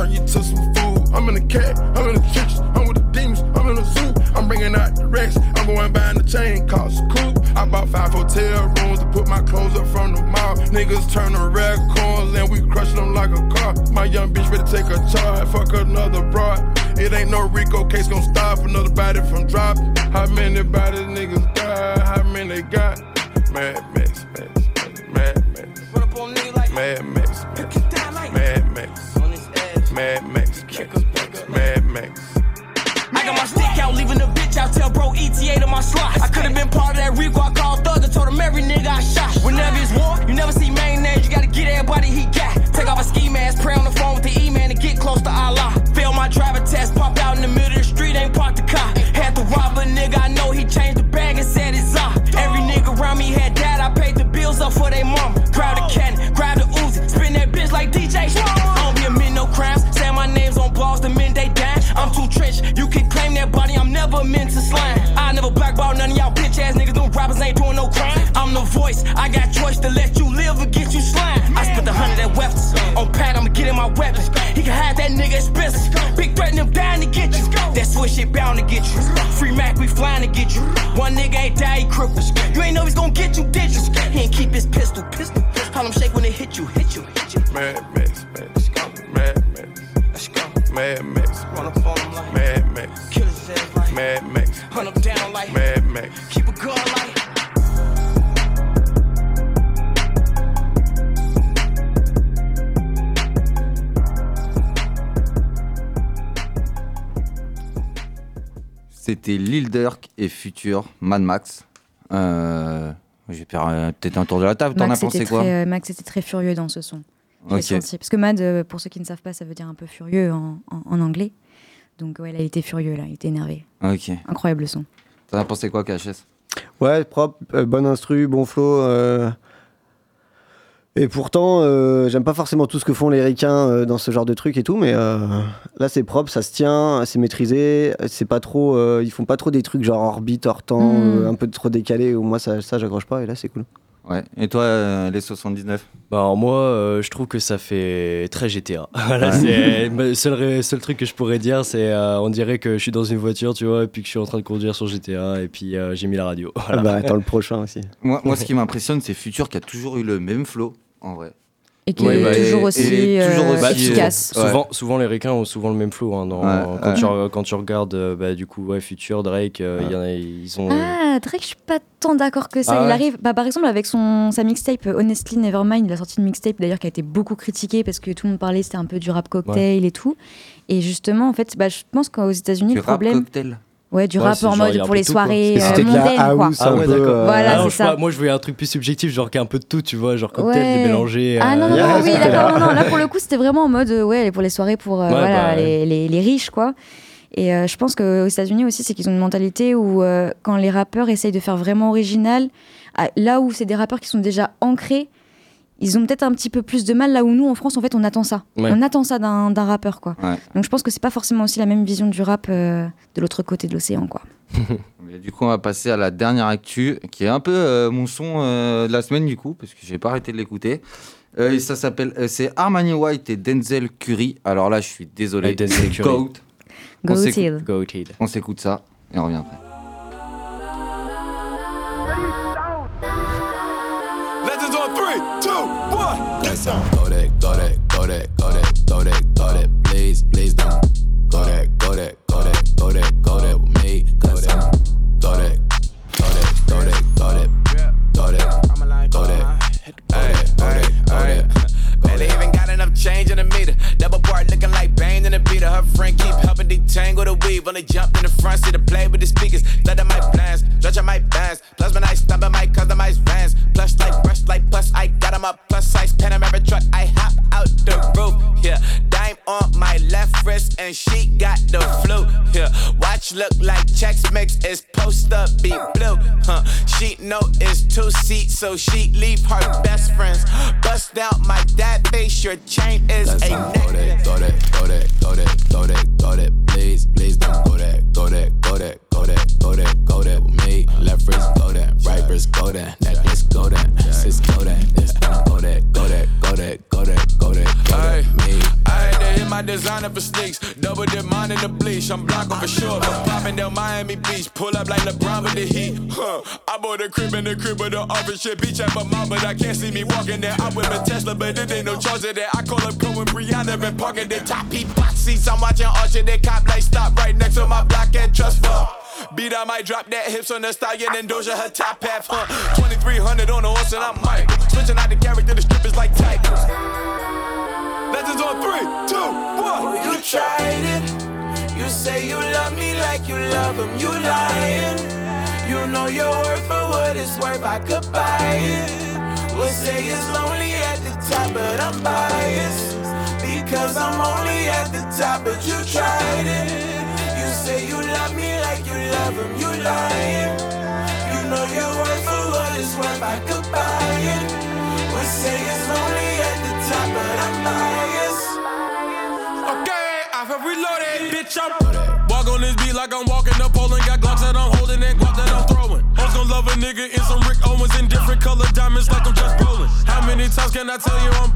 Speaker 3: Turn you to some food. I'm in the cat, I'm in the trenches, I'm with the demons, I'm in the zoo. I'm bringing out the Rex, I'm going buying the chain, cost coupe. I bought five hotel rooms to put my clothes up from the mall. Niggas turn to red corns and we crush them like a car. My young bitch ready to take a charge, fuck another broad. It ain't no Rico case gonna stop another body from dropping. How many bodies niggas got? How many got? Mad Mad
Speaker 9: ETA to my slot. I could have been part of that Rico. I called Thug and told him every nigga I shot. Whenever it's war, you never see main names. You gotta get everybody he got. Take off a ski mask, pray on the phone with the E-man and get close to Allah. I'm too trench, you can claim that body, I'm never meant to slime. I never blackball none of y'all bitch ass niggas, them rappers ain't doing no crime. I'm the voice, I got choice to let you live or get you slime. I spent a hundred at weapons, on pad, I'ma get in my weapon. He can have that nigga expensive, big threat him dying to get you. That switch shit bound to get you. Free Mac, we flying to get you. One nigga ain't die, he crippled. You ain't know he's gonna get you, did you? He ain't keep his pistol, pistol. How him shake when it hit you, hit you, hit you.
Speaker 3: Mad Mad go. Mad Max,
Speaker 9: Run up on him like
Speaker 3: Mad Max,
Speaker 9: kill his ass like
Speaker 3: Mad Max,
Speaker 9: hunt him down like
Speaker 3: Mad Max.
Speaker 9: keep it going like.
Speaker 5: C'était Lil Durk et Future, Mad Max. Euh, je vais faire euh, peut-être un tour de la table. T'en as pensé quoi
Speaker 6: très, euh, Max était très furieux dans ce son. Senti. Parce que Mad, euh, pour ceux qui ne savent pas, ça veut dire un peu furieux en, en- en anglais. Donc ouais, là, il était furieux, là, il était énervé.
Speaker 5: Ok.
Speaker 6: Incroyable le son.
Speaker 5: T'en as pensé quoi, KHS
Speaker 7: Ouais, propre, euh, bon instru, bon flow. euh. Et pourtant, euh, j'aime pas forcément tout ce que font les ricains euh, dans ce genre de truc et tout, mais euh, là c'est propre, ça se tient, c'est maîtrisé, c'est pas trop, euh, ils font pas trop des trucs genre orbite, hors temps,
Speaker 5: Mm.
Speaker 7: euh, un peu trop décalé. Ou moi ça, ça j'accroche pas et là c'est cool.
Speaker 5: Ouais. Et toi, euh, les 79
Speaker 11: Bah alors moi, euh, je trouve que ça fait très GTA. Voilà,
Speaker 5: Ouais.
Speaker 11: le seul, seul truc que je pourrais dire, c'est euh, on dirait que je suis dans une voiture, tu vois, et puis que je suis en train de conduire sur GTA, et puis euh, j'ai mis la radio.
Speaker 7: Ah
Speaker 11: Voilà.
Speaker 7: bah attends le prochain aussi.
Speaker 5: Moi, moi, ce qui m'impressionne, c'est Future qui a toujours eu le même flow, en vrai.
Speaker 6: Et qui
Speaker 11: Ouais,
Speaker 6: est
Speaker 11: bah,
Speaker 6: toujours
Speaker 11: et-
Speaker 6: aussi,
Speaker 5: et toujours
Speaker 6: euh,
Speaker 5: aussi,
Speaker 6: efficace.
Speaker 5: Ouais.
Speaker 11: Souvent, souvent les ricains ont souvent le même flow. hein, dans-
Speaker 5: Ouais,
Speaker 11: quand,
Speaker 5: ouais.
Speaker 11: Tu, re- quand tu regardes, euh, bah, du coup, ouais, Future, Drake, euh, il y en a, ils ont.
Speaker 6: Ah, Drake, je suis pas tant d'accord que ça.
Speaker 11: Ah
Speaker 6: il
Speaker 11: ouais
Speaker 6: arrive, bah, par exemple, avec son, sa mixtape euh, Honestly Nevermind, il a sorti une mixtape d'ailleurs qui a été beaucoup critiquée parce que tout le monde parlait, c'était un peu du rap cocktail et tout. Et justement, en fait, bah, je pense qu'aux États-Unis,
Speaker 5: Du
Speaker 6: le
Speaker 5: rap
Speaker 6: problème.
Speaker 5: cocktail
Speaker 6: Ouais, du
Speaker 11: Ouais,
Speaker 6: rap en mode pour les
Speaker 11: tout,
Speaker 6: soirées euh,
Speaker 7: la
Speaker 6: mondaines, quoi.
Speaker 11: Ah ouais, d'accord.
Speaker 7: euh,
Speaker 6: Voilà,
Speaker 11: Ah non,
Speaker 6: c'est
Speaker 11: je
Speaker 6: ça.
Speaker 11: pas, moi, je voulais un truc plus subjectif, genre qui a un peu de tout, tu vois, genre cocktail
Speaker 6: Ouais.
Speaker 11: démélangé.
Speaker 6: Ah non, non,
Speaker 11: euh,
Speaker 6: non,
Speaker 7: Yeah,
Speaker 6: oui, d'accord.
Speaker 7: là.
Speaker 6: Non, non, là, pour le coup, c'était vraiment en mode, euh, ouais, pour les soirées pour euh,
Speaker 11: Ouais,
Speaker 6: voilà,
Speaker 11: bah,
Speaker 6: les, les- les riches, quoi. Et euh, je pense qu'aux États-Unis aussi, c'est qu'ils ont une mentalité où, euh, quand les rappeurs essayent de faire vraiment original, ah, là où c'est des rappeurs qui sont déjà ancrés, ils ont peut-être un petit peu plus de mal, là où nous, en France, en fait, on attend ça.
Speaker 5: Ouais.
Speaker 6: On attend ça d'un d'un rappeur, quoi.
Speaker 5: Ouais.
Speaker 6: Donc je pense que c'est pas forcément aussi la même vision du rap euh, de l'autre côté de l'océan, quoi.
Speaker 5: Mais du coup, on va passer à la dernière actu, qui est un peu euh, mon son euh, de la semaine, du coup, parce que j'ai pas arrêté de l'écouter. Euh, et ça s'appelle, euh, c'est Armani White et Denzel Curry. Alors là, je suis désolé,
Speaker 11: Denzel Curry.
Speaker 5: GOAT. On
Speaker 6: Goated.
Speaker 5: s'écoute-
Speaker 11: Goated.
Speaker 5: On s'écoute ça et on revient après.
Speaker 10: Let's go that, go that, go that, go that, go that, go that, please, please don't. Go that, go that, go that, go that, go that with me. Go that, go that, go that, go that, go that, go that, go that, go that, go that, go that.
Speaker 23: They even got enough change in the meter. Double part looking like Bane in the beater. Her friend keep helping detangle the weave. Only jump in the front seat to play with the speakers. Let my plans, stretch on my bands. Plus when I stop at my customized vans. Plush like brush like plus I got 'em up. Plus size Panamera truck. I hop out the roof. Yeah, dime on my left wrist and she got the flu. Yeah, watch look like checks mix is post up be blue. Huh? She know it's two seats, so she leave her best friends. Bust out my dad face. Your chain is
Speaker 10: Let's
Speaker 23: a necklace.
Speaker 10: that, go that, go that, go that, go that, go that, please, please don't go that, go that, go that, go that, go that, go that with me. Left wrist go that, right wrist go that, necklace go that, sis go that, this don't go that, go that, go that, go that, go that, go that, me.
Speaker 23: I to hit my designer for sneaks. Double dip mine in the bleach. I'm blocking for sure. But popping down Miami Beach. Pull up like LeBron with the heat. Huh. I bought a crib in the crib with the office shit. Beach at my mom, but I can't see me walking there. I whip a Tesla, but it ain't no charge of that. I call up Cohen Brianna been parking the top heat box seats. I'm watching Archer. They cop like stop right next to my block and Trust Fund. Beat I might drop that hips on the stallion and Doja her top half, huh? 2300 on the horse and I'm Mike. Switching out the character, the strippers like Tigers. Legends on three, two, one.
Speaker 24: You tried it. You say you love me like you love him. You lying. You know you're worth for what it's worth. I could buy it. Would say it's lonely at the top, but I'm biased. Because I'm only at the top, but you tried it. You say you love me like you love him. You lying. You know you're worth for what it's worth. I could buy it. Would say it's lonely at the top, but I'm biased.
Speaker 23: Okay, I have reloaded, bitch. I'm walk on this beat like I'm walking the pole and got glocks that I'm holding and guap that I'm throwing. Hoes gon' love a nigga in some In different color diamonds like I'm just rolling. How many times can I tell you I'm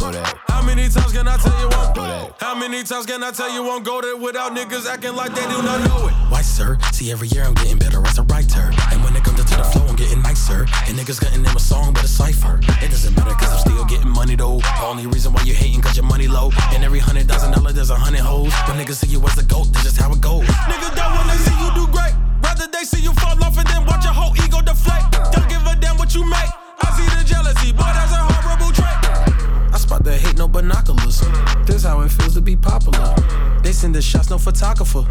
Speaker 23: How many times can I tell you I'm How many times can I tell you I'm goaded without niggas acting like they do not know it?
Speaker 17: Why, sir? See, every year I'm getting better as a writer. And when it comes to the flow, I'm getting nicer. And niggas got name a song, but a cipher. It doesn't matter, cause I'm still getting money though. The only reason why you hating, cause your money low. And every hundred thousand dollar, there's a hundred hoes. When niggas see you as a goat, that's just how it goes.
Speaker 23: Niggas don't wanna see you do great. Rather they see you fall off and then watch your whole ego deflate. Don't give a damn what you make. I see the jealousy, boy, that's a horrible trait.
Speaker 17: I spot the hate, no binoculars. This how it feels to be popular. They send the shots, no photographer.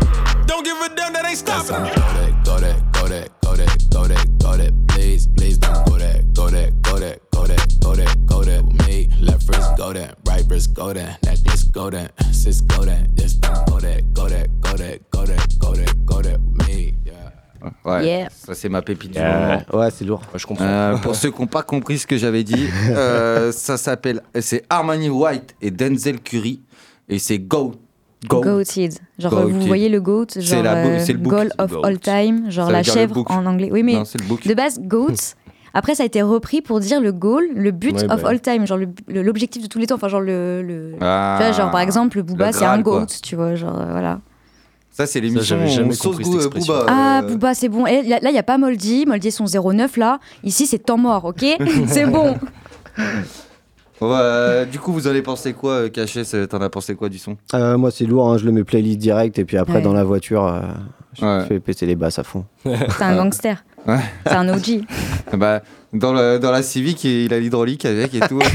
Speaker 23: Don't give a damn that ain't stopping.
Speaker 10: Go that, go that, go that, go that, go that, go that. please, please don't go that, go that, go that, go that, go that, go that with me. Left wrist go that, right wrist go that, necklace go that, sis go that, this don't go that, go that, go that, go that, go that, go that with me. Yeah.
Speaker 5: Ouais,
Speaker 6: Yeah.
Speaker 5: ça c'est ma pépite du
Speaker 7: Yeah.
Speaker 5: moment.
Speaker 7: Ouais, c'est lourd.
Speaker 11: je comprends.
Speaker 5: Euh, pour ceux qui n'ont pas compris ce que j'avais dit, euh, ça s'appelle, c'est Armani White et Denzel Curry et c'est Go. Go.
Speaker 6: Goated. Genre,
Speaker 5: Goated.
Speaker 6: vous voyez le goat,
Speaker 5: C'est
Speaker 6: genre
Speaker 5: la
Speaker 6: euh,
Speaker 5: le
Speaker 6: goal of
Speaker 5: Goat.
Speaker 6: all time, genre la chèvre en anglais. Oui, mais
Speaker 5: Non,
Speaker 6: de base, goat. Après, ça a été repris pour dire le goal, le but
Speaker 5: Ouais,
Speaker 6: of
Speaker 5: bah.
Speaker 6: all time, genre l'objectif de tous les temps. Enfin, genre le. le-
Speaker 5: Ah.
Speaker 6: tu vois, genre par exemple, le Booba, c'est un
Speaker 5: quoi.
Speaker 6: goat, tu vois, genre euh, voilà.
Speaker 5: Ça c'est l'émission
Speaker 11: j'avais jamais
Speaker 5: on sauce euh. Booba.
Speaker 6: Ah,
Speaker 5: euh,
Speaker 6: Booba, c'est bon. Et là, il n'y a pas Moldy. Moldy est son 09 là. Ici, c'est temps mort, ok C'est bon.
Speaker 5: Euh, du coup, vous en avez pensé quoi, euh, Caché T'en as pensé quoi du son
Speaker 7: Euh, moi, c'est lourd, hein, je le mets playlist direct et puis après,
Speaker 6: Ouais.
Speaker 7: dans la voiture, euh, je
Speaker 5: Ouais.
Speaker 7: fais péter les basses à fond.
Speaker 6: C'est un gangster.
Speaker 5: Ouais.
Speaker 6: C'est un OG.
Speaker 5: bah, dans, le- dans la Civic, il a l'hydraulique avec et tout.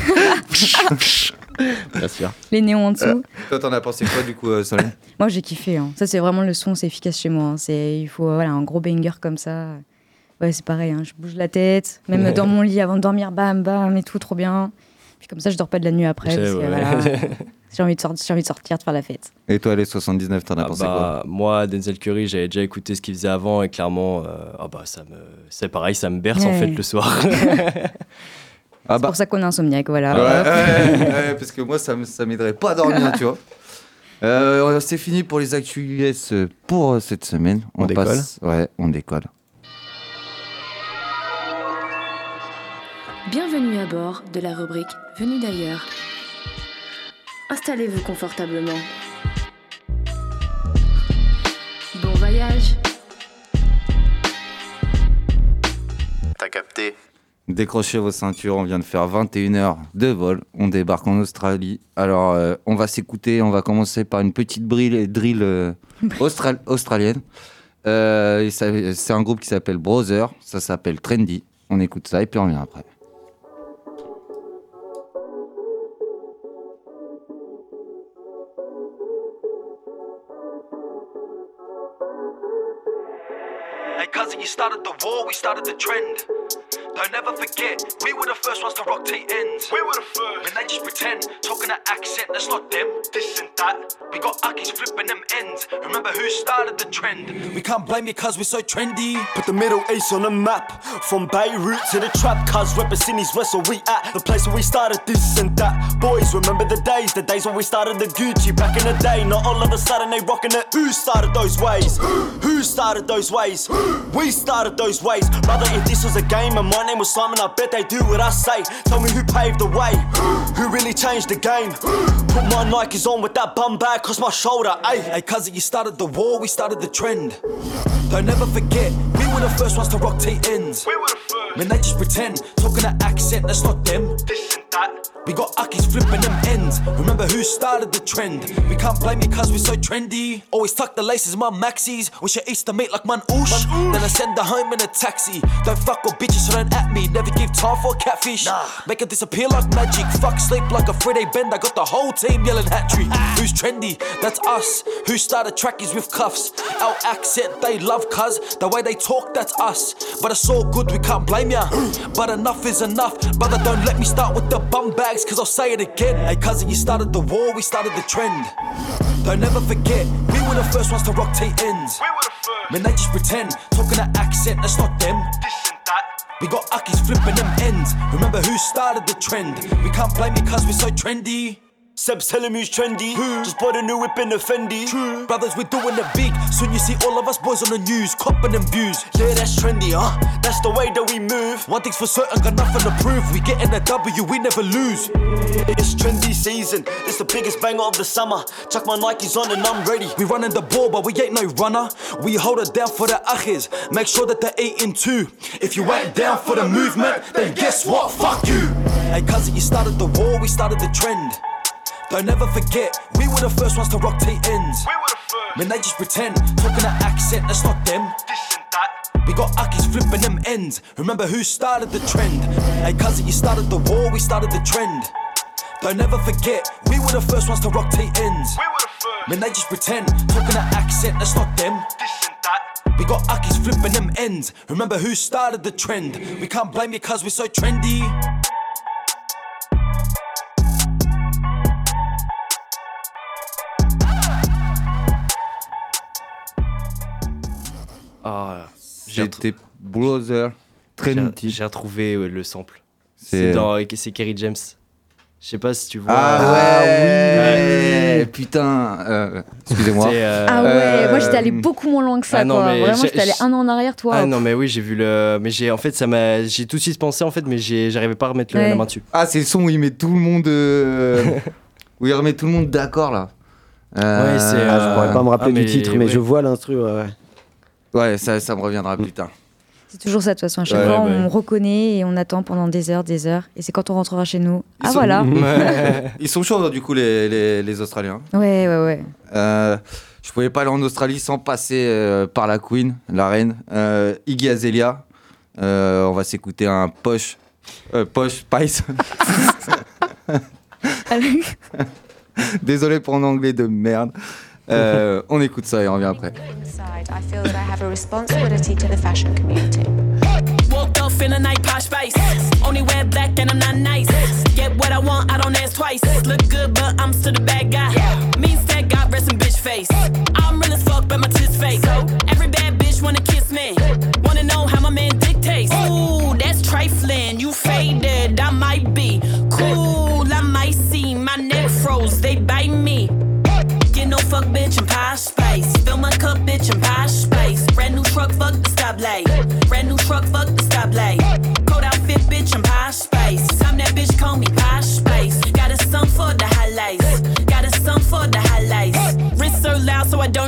Speaker 7: Bien sûr.
Speaker 6: Les néons en dessous.
Speaker 5: Toi, t'en as pensé quoi du coup, euh, Solène
Speaker 6: Moi, j'ai kiffé. hein. Ça, c'est vraiment le son, c'est efficace chez moi. hein. C'est, il faut voilà, un gros banger comme ça. Ouais, c'est pareil. hein. Je bouge la tête, même
Speaker 11: Ouais.
Speaker 6: dans mon lit avant de dormir, bam, bam, et tout, trop bien. Puis comme ça, je dors pas de la nuit après. Que, voilà, j'ai, envie de sortir, j'ai envie de sortir, de faire la fête.
Speaker 5: Et toi, les 79, t'en as
Speaker 11: Ah
Speaker 5: pensé
Speaker 11: bah, Moi, Denzel Curry, j'avais déjà écouté ce qu'il faisait avant et clairement, euh, ah bah, ça me, c'est pareil, ça me berce en fait le soir.
Speaker 5: Ah
Speaker 6: C'est pour ça qu'on est insomniaque, voilà.
Speaker 5: Ouais,
Speaker 6: Hop.
Speaker 5: ouais, ouais, parce que moi, ça, me- ça m'aiderait pas à dormir, tu vois. Euh, c'est fini pour les actus US pour cette semaine.
Speaker 7: On décolle
Speaker 5: passe- Ouais, on décolle.
Speaker 4: Bienvenue à bord de la rubrique Venue d'ailleurs. Installez-vous confortablement.
Speaker 25: Bon voyage T'as capté
Speaker 5: Décrochez vos ceintures, on vient de faire 21 heures de vol, on débarque en Australie. Alors euh, on va s'écouter, on va commencer par une petite brille, drill euh, australienne. Euh, c'est un groupe qui s'appelle Brother, ça s'appelle Trendy. On écoute ça et puis on revient après.
Speaker 8: You started the war, we started the trend. Don't ever forget, we were the first ones to rock T ends. We were the first. When they just pretend, talking that accent, that's not them. This and that. We got Akis flipping them ends. Remember who started the trend? We can't blame you cause we're so trendy.
Speaker 24: Put the Middle East on the map. From Beirut to the trap, cuz representing west where we at. The place where we started this and that. Boys, remember the days, the days when we started the Gucci back in the day. Not all of a sudden they rocking it. Who started those ways? Who started those ways? We started those ways. Brother, if this was a game and my name was Simon, I bet they do what I say. Tell me who paved the way. Who really changed the game? Put my Nikes on with that bum bag across my shoulder. Ayy,
Speaker 8: Hey, cousin, you started the war, we started the trend. Don't ever forget, we were the first ones to rock T ends. We were the first. When they just pretend, talking that accent, that's not them. This and that. We got Akis flipping them ends. Remember who started the trend? We can't blame you cause we're so trendy. Always tuck the laces in my maxis. Wish I to meet like man oosh. Then I send her home in a taxi. Don't fuck with bitches, so don't at me. Never give time for a catfish. Make it disappear like magic. Fuck sleep like a Friday bend. I got the whole team yelling hat trick. Ah. Who's trendy? That's us. Who started trackies with cuffs? Our accent they love cuz. The way they talk, that's us. But it's all good, we can't blame ya. Hmm. But enough is enough. Brother, don't let me start with the bum bags, cause I'll say it again. Hey, cousin, you started the war, we started the trend. Don't ever forget, we were the first ones to rock T ends. We were the first. When they just pretend, talking that accent, that's not them. This and that. We got Akis flipping them ends. Remember who started the trend? We can't blame you cause we're so trendy.
Speaker 24: Seb's telling me who's trendy. Hmm. Just bought a new whip in hmm. the Fendi. True.
Speaker 8: Brothers, we're doing it big. Soon you see all of us boys on the news, copping them views.
Speaker 24: Yeah, that's trendy, huh? That's the way that we move.
Speaker 8: One thing's for certain, got nothing to prove. We getting a W, we never lose.
Speaker 24: It's trendy season. It's the biggest banger of the summer. Chuck my Nikes on and I'm ready.
Speaker 8: We running the ball, but we ain't no runner. We hold it down for the achis. Make sure that they're eating too. If you ain't down for the movement, then guess what? Fuck you. Hey, cousin, you started the war, we started the trend. Don't ever forget, we were the first ones to rock T ends. We were the first. When they just pretend, talking that accent, that's not them. This and that. We got Akis flipping them ends. Remember who started the trend? Hey, cousin, you started the war, we started the trend. Don't ever forget, we were the first ones to rock T ends. We were the first. When they just pretend, talking that accent, that's not them. This and that. We got Akis flipping them ends. Remember who started the trend? We can't blame you cause we're so trendy.
Speaker 11: Ah, j'ai
Speaker 5: J'étais Brother Trinity.
Speaker 11: J'ai j'ai retrouvé ouais, le sample.
Speaker 5: C'est-
Speaker 11: dans c'est Kerry James. Je sais pas si tu vois.
Speaker 5: Ah ouais,
Speaker 11: Ouais.
Speaker 5: putain. euh, Excusez-moi.
Speaker 11: Euh,
Speaker 6: Ah ouais, moi j'étais allé
Speaker 5: Euh,
Speaker 6: beaucoup moins loin que ça.
Speaker 11: ah non,
Speaker 6: quoi.
Speaker 11: mais
Speaker 6: Vraiment, j'étais allé un an en arrière, toi.
Speaker 11: Ah non mais oui j'ai vu le mais j'ai en fait ça m'a j'ai tout de suite pensé en fait mais j'ai j'arrivais pas à remettre le- la main dessus.
Speaker 5: Ah, c'est le son où il met tout le monde. euh, où il remet tout le monde d'accord là. Euh,
Speaker 11: Ouais, c'est,
Speaker 7: Ah, je pourrais pas me rappeler
Speaker 11: ah,
Speaker 7: du titre, mais
Speaker 11: ouais.
Speaker 7: je vois l'instru. ouais.
Speaker 5: Ouais, ça, ça me reviendra plus tard.
Speaker 6: C'est toujours ça de toute façon. À chaque
Speaker 5: Ouais,
Speaker 6: fois,
Speaker 5: ouais.
Speaker 6: on reconnaît et on attend pendant des heures, des heures. Et c'est quand on rentrera chez nous.
Speaker 5: Ils
Speaker 6: ah
Speaker 5: sont-
Speaker 6: voilà.
Speaker 5: Ouais. Ils sont chauds du coup les, les, les Australiens.
Speaker 6: Ouais, ouais, ouais.
Speaker 5: Euh, je pouvais pas aller en Australie sans passer euh, par la Queen, la reine, euh, Iggy Azalea. Euh, on va s'écouter un poche, euh, poche Spice. Désolé pour mon anglais de merde. Euh, on écoute ça et on revient après.
Speaker 26: Inside, I feel that I have a responsibility to the fashion community.
Speaker 27: Woke up feeling like posh spice. Only wear black and I'm not nice. Get what I want, I don't ask twice. Look good, but I'm still the bad guy. Means that got resting bitch face. I'm real as fuck, but my tits fake. Every bad bitch wanna kiss me. Wanna know how my man dictates. Ooh, that's trifling. You faded, I might be cool. I might see my neck froze. They bite me. Fuck, bitch, and posh spice. Fill my cup, bitch, and posh spice. Brand new truck, fuck the stoplight. Brand new truck, fuck the stoplight. Cold outfit, bitch, and posh spice.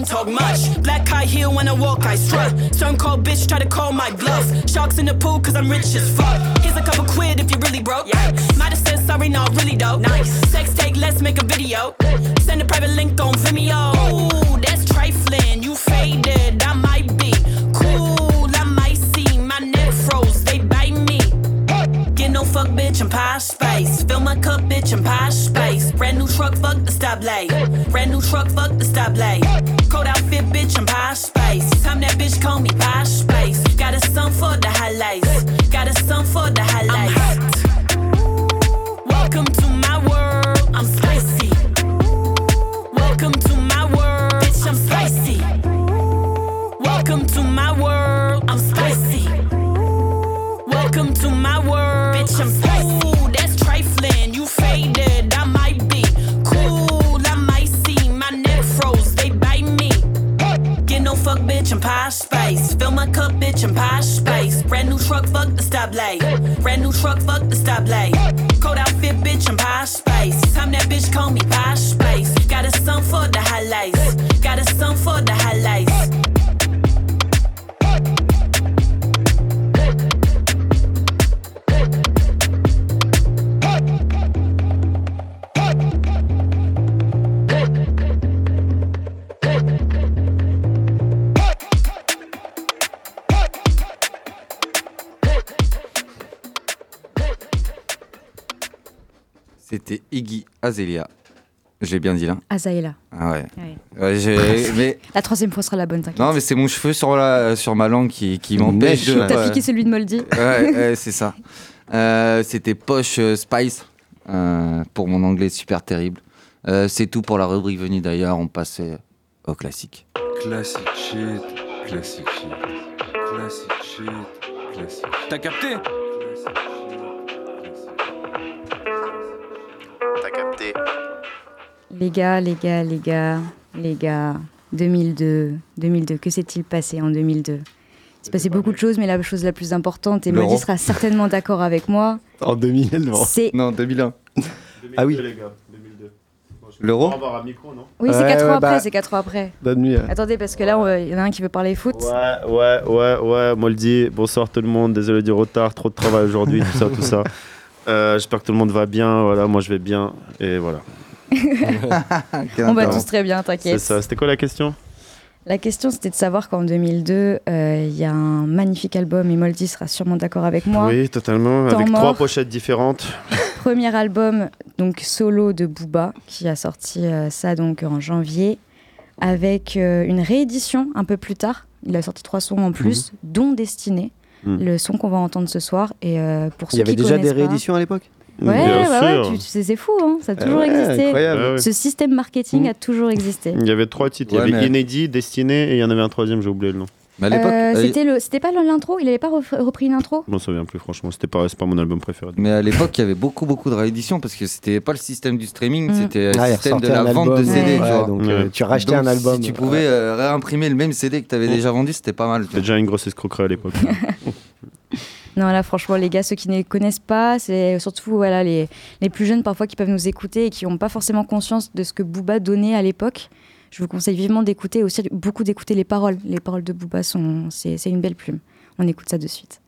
Speaker 27: High heel when I walk, I strut. Stone cold bitch, try to call my bluff. Sharks in the pool, cause I'm rich as fuck. Here's a couple quid if you really broke. Might have said sorry, not really though. Nice. Sex take, let's make a video. Send a private link on Vimeo. Ooh, that's trifling. You faded, I might be cool. I might see my neck froze, they bite me. Get no fuck, bitch, I'm posh spice. Fill my cup, bitch, I'm posh spice. Brand new truck, fuck the stoplight. Brand new truck, fuck the stoplight. Bitch, I'm. Time that bitch call me spice. Spice. Fill my cup, bitch, I'm posh spice. Brand new truck, fuck the stoplight. Brand new truck, fuck the stoplight. Cold outfit, bitch, I'm posh spice.
Speaker 5: Azalea. J'ai bien dit là.
Speaker 6: Azaela.
Speaker 5: Ah ouais.
Speaker 6: Ouais.
Speaker 5: Ouais, j'ai- mais
Speaker 6: La troisième fois sera la bonne, t'inquiète.
Speaker 5: non, mais c'est mon cheveu sur la sur ma langue qui, qui m'empêche de.
Speaker 6: T'as piqué celui de Moldy
Speaker 5: Ouais, ouais, c'est ça. Euh, C'était Poche euh, Spice euh, pour mon anglais super terrible. Euh, c'est tout pour la rubrique venue d'ailleurs. On passait au classique.
Speaker 28: Classic shit, classic shit, classic shit, classic
Speaker 29: T'as capté?
Speaker 6: Les gars, les gars, les gars, les gars, 2002, 2002, que s'est-il passé en 2002 Il s'est passé beaucoup de choses, mais la chose la plus importante, et
Speaker 7: L'euro.
Speaker 6: Moldy sera certainement d'accord avec moi,
Speaker 7: En 2000, non.
Speaker 6: C'est-
Speaker 5: Non, 2001.
Speaker 7: Ah oui.
Speaker 30: les gars, 2002.
Speaker 5: L'euro
Speaker 30: On va avoir un micro, non
Speaker 6: Oui, c'est
Speaker 7: Ouais,
Speaker 6: 4 ans
Speaker 7: ouais,
Speaker 6: après,
Speaker 7: bah,
Speaker 6: c'est 4 ans après.
Speaker 7: Bonne nuit.
Speaker 6: Attendez, parce que là, il y en a un qui veut parler foot.
Speaker 30: Ouais, ouais, ouais, ouais, Moldy, bonsoir tout le monde, désolé du retard, trop de travail aujourd'hui, tout ça, tout ça. Euh, J'espère que tout le monde va bien, voilà, moi je vais bien, et voilà.
Speaker 6: on va tous très bien,
Speaker 30: C'est
Speaker 6: t'inquiète.
Speaker 30: ça, c'était quoi la question
Speaker 6: La question, c'était de savoir qu'en 2002, euh, il y a un magnifique album, et Moldy sera sûrement d'accord avec moi.
Speaker 30: Oui, totalement,
Speaker 6: Temps
Speaker 30: avec
Speaker 6: mort.
Speaker 30: trois pochettes différentes.
Speaker 6: Premier album, donc solo de Booba, qui a sorti euh, ça donc en janvier, avec euh, une réédition un peu plus tard. Il a sorti trois sons en plus, dont Destiné,
Speaker 7: Mhm.
Speaker 6: le son qu'on va entendre ce soir. Et euh, pour
Speaker 7: Il y
Speaker 6: ceux
Speaker 7: avait
Speaker 6: qui
Speaker 7: déjà des
Speaker 6: pas-
Speaker 7: rééditions à l'époque?
Speaker 6: Ouais,
Speaker 30: Bien
Speaker 6: ouais, ouais,
Speaker 30: sûr.
Speaker 6: tu, tu sais, c'est fou, hein, ça a
Speaker 7: Ah
Speaker 6: toujours
Speaker 7: ouais,
Speaker 6: existé.
Speaker 7: incroyable.
Speaker 30: Ouais.
Speaker 6: Ce système marketing a toujours existé.
Speaker 30: Il y avait trois titres, il y avait
Speaker 5: mais-
Speaker 30: Inédit, Destiné, et il y en avait un troisième, j'ai oublié le nom.
Speaker 5: Mais à l'époque,
Speaker 6: Euh,
Speaker 5: euh,
Speaker 6: c'était le, c'était pas l'intro, il avait pas repris une intro?
Speaker 30: Je m'en souviens plus, franchement, c'était pas, c'est pas mon album préféré.
Speaker 5: mais à l'époque, il y avait beaucoup, beaucoup de rééditions parce que c'était pas le système du streaming,
Speaker 6: Mm.
Speaker 5: c'était le
Speaker 7: Ah,
Speaker 5: système de la vente de CD.
Speaker 6: Ouais.
Speaker 5: tu
Speaker 7: Ouais,
Speaker 5: vois.
Speaker 7: donc
Speaker 30: Ouais.
Speaker 7: euh, tu rachetais
Speaker 5: Donc,
Speaker 7: un album.
Speaker 5: Si tu pouvais euh, réimprimer le même CD que tu avais
Speaker 30: Mm.
Speaker 5: déjà vendu, c'était pas mal. tu
Speaker 30: C'était déjà une grosse escroquerie à l'époque.
Speaker 6: Non, là, franchement, les gars, ceux qui ne connaissent pas, c'est surtout voilà, les, les plus jeunes parfois qui peuvent nous écouter et qui n'ont pas forcément conscience de ce que Booba donnait à l'époque. Je vous conseille vivement d'écouter, aussi beaucoup d'écouter les paroles. Les paroles de Booba, c'est une belle plume. On écoute ça de suite.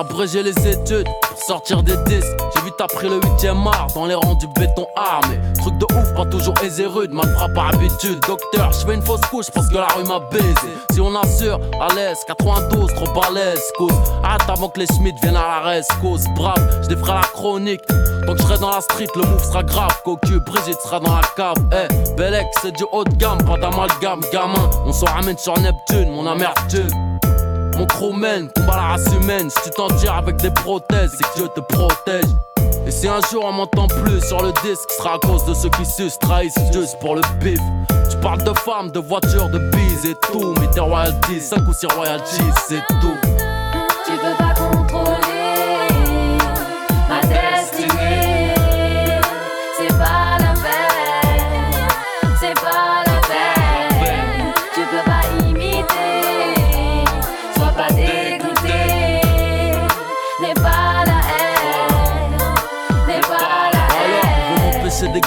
Speaker 31: Abrégé les études pour sortir des disques. J'ai vite appris le 8ème art dans les rangs du béton armé. Truc de ouf, pas toujours aisé rude, mal frappe par habitude. Docteur, je fais une fausse couche parce que la rue m'a baisé. Si on assure, à l'aise, 92, trop balèze, cause. Hâte avant que les Schmitt viennent à la reste, cause. Brave, je défrais la chronique. Donc je serai dans la street, le move sera grave. Cocu, Brigitte sera dans la cave. Eh, Belek, c'est du haut de gamme, pas d'amalgame, gamin. On s'en ramène sur Neptune, mon amertume. Mon crew mène, combat la race humaine. Si tu t'en tires avec des prothèses, c'est que Dieu te protège. Et si un jour on m'entend plus sur le disque, ce sera à cause de ceux qui se trahissent juste pour le bif. Tu parles de femmes, de voitures, de bises et tout. Mais tes royalties, 5 ou 6 royalties, c'est tout.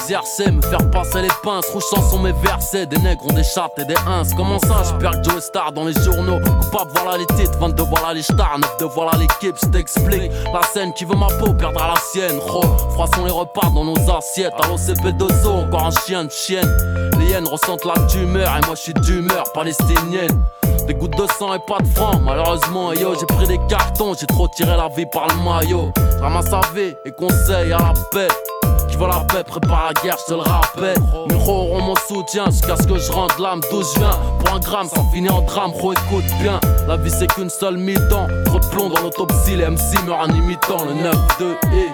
Speaker 31: Exercer, me faire passer les pinces, rouge chanson mes versets, des nègres ont des chattes et des ins. Comment ça, je perds Joe Star dans les journaux? Coupable, voilà les titres, 22, voilà les stars, 9 de voilà l'équipe, je t'explique. La scène qui veut ma peau perdra la sienne. Ro, froissons les repas dans nos assiettes. Allo CP2O, encore un chien de chienne. Les hyènes ressentent la tumeur et moi je suis d'humeur palestinienne. Des gouttes de sang et pas de francs, malheureusement, yo, j'ai pris des cartons, j'ai trop tiré la vie par le maillot. Ramasse AV et conseil à la paix. Qui veut la paix, prépare la guerre, je te le rappelle. Mes ro auront mon soutien jusqu'à ce que je rentre l'âme d'où je viens. Pour un gramme, ça finit en drame, ro, écoute bien. La vie c'est qu'une seule mi-temps. Trop de plomb dans l'autopsie, les MC meurent en imitant le 9-2 et.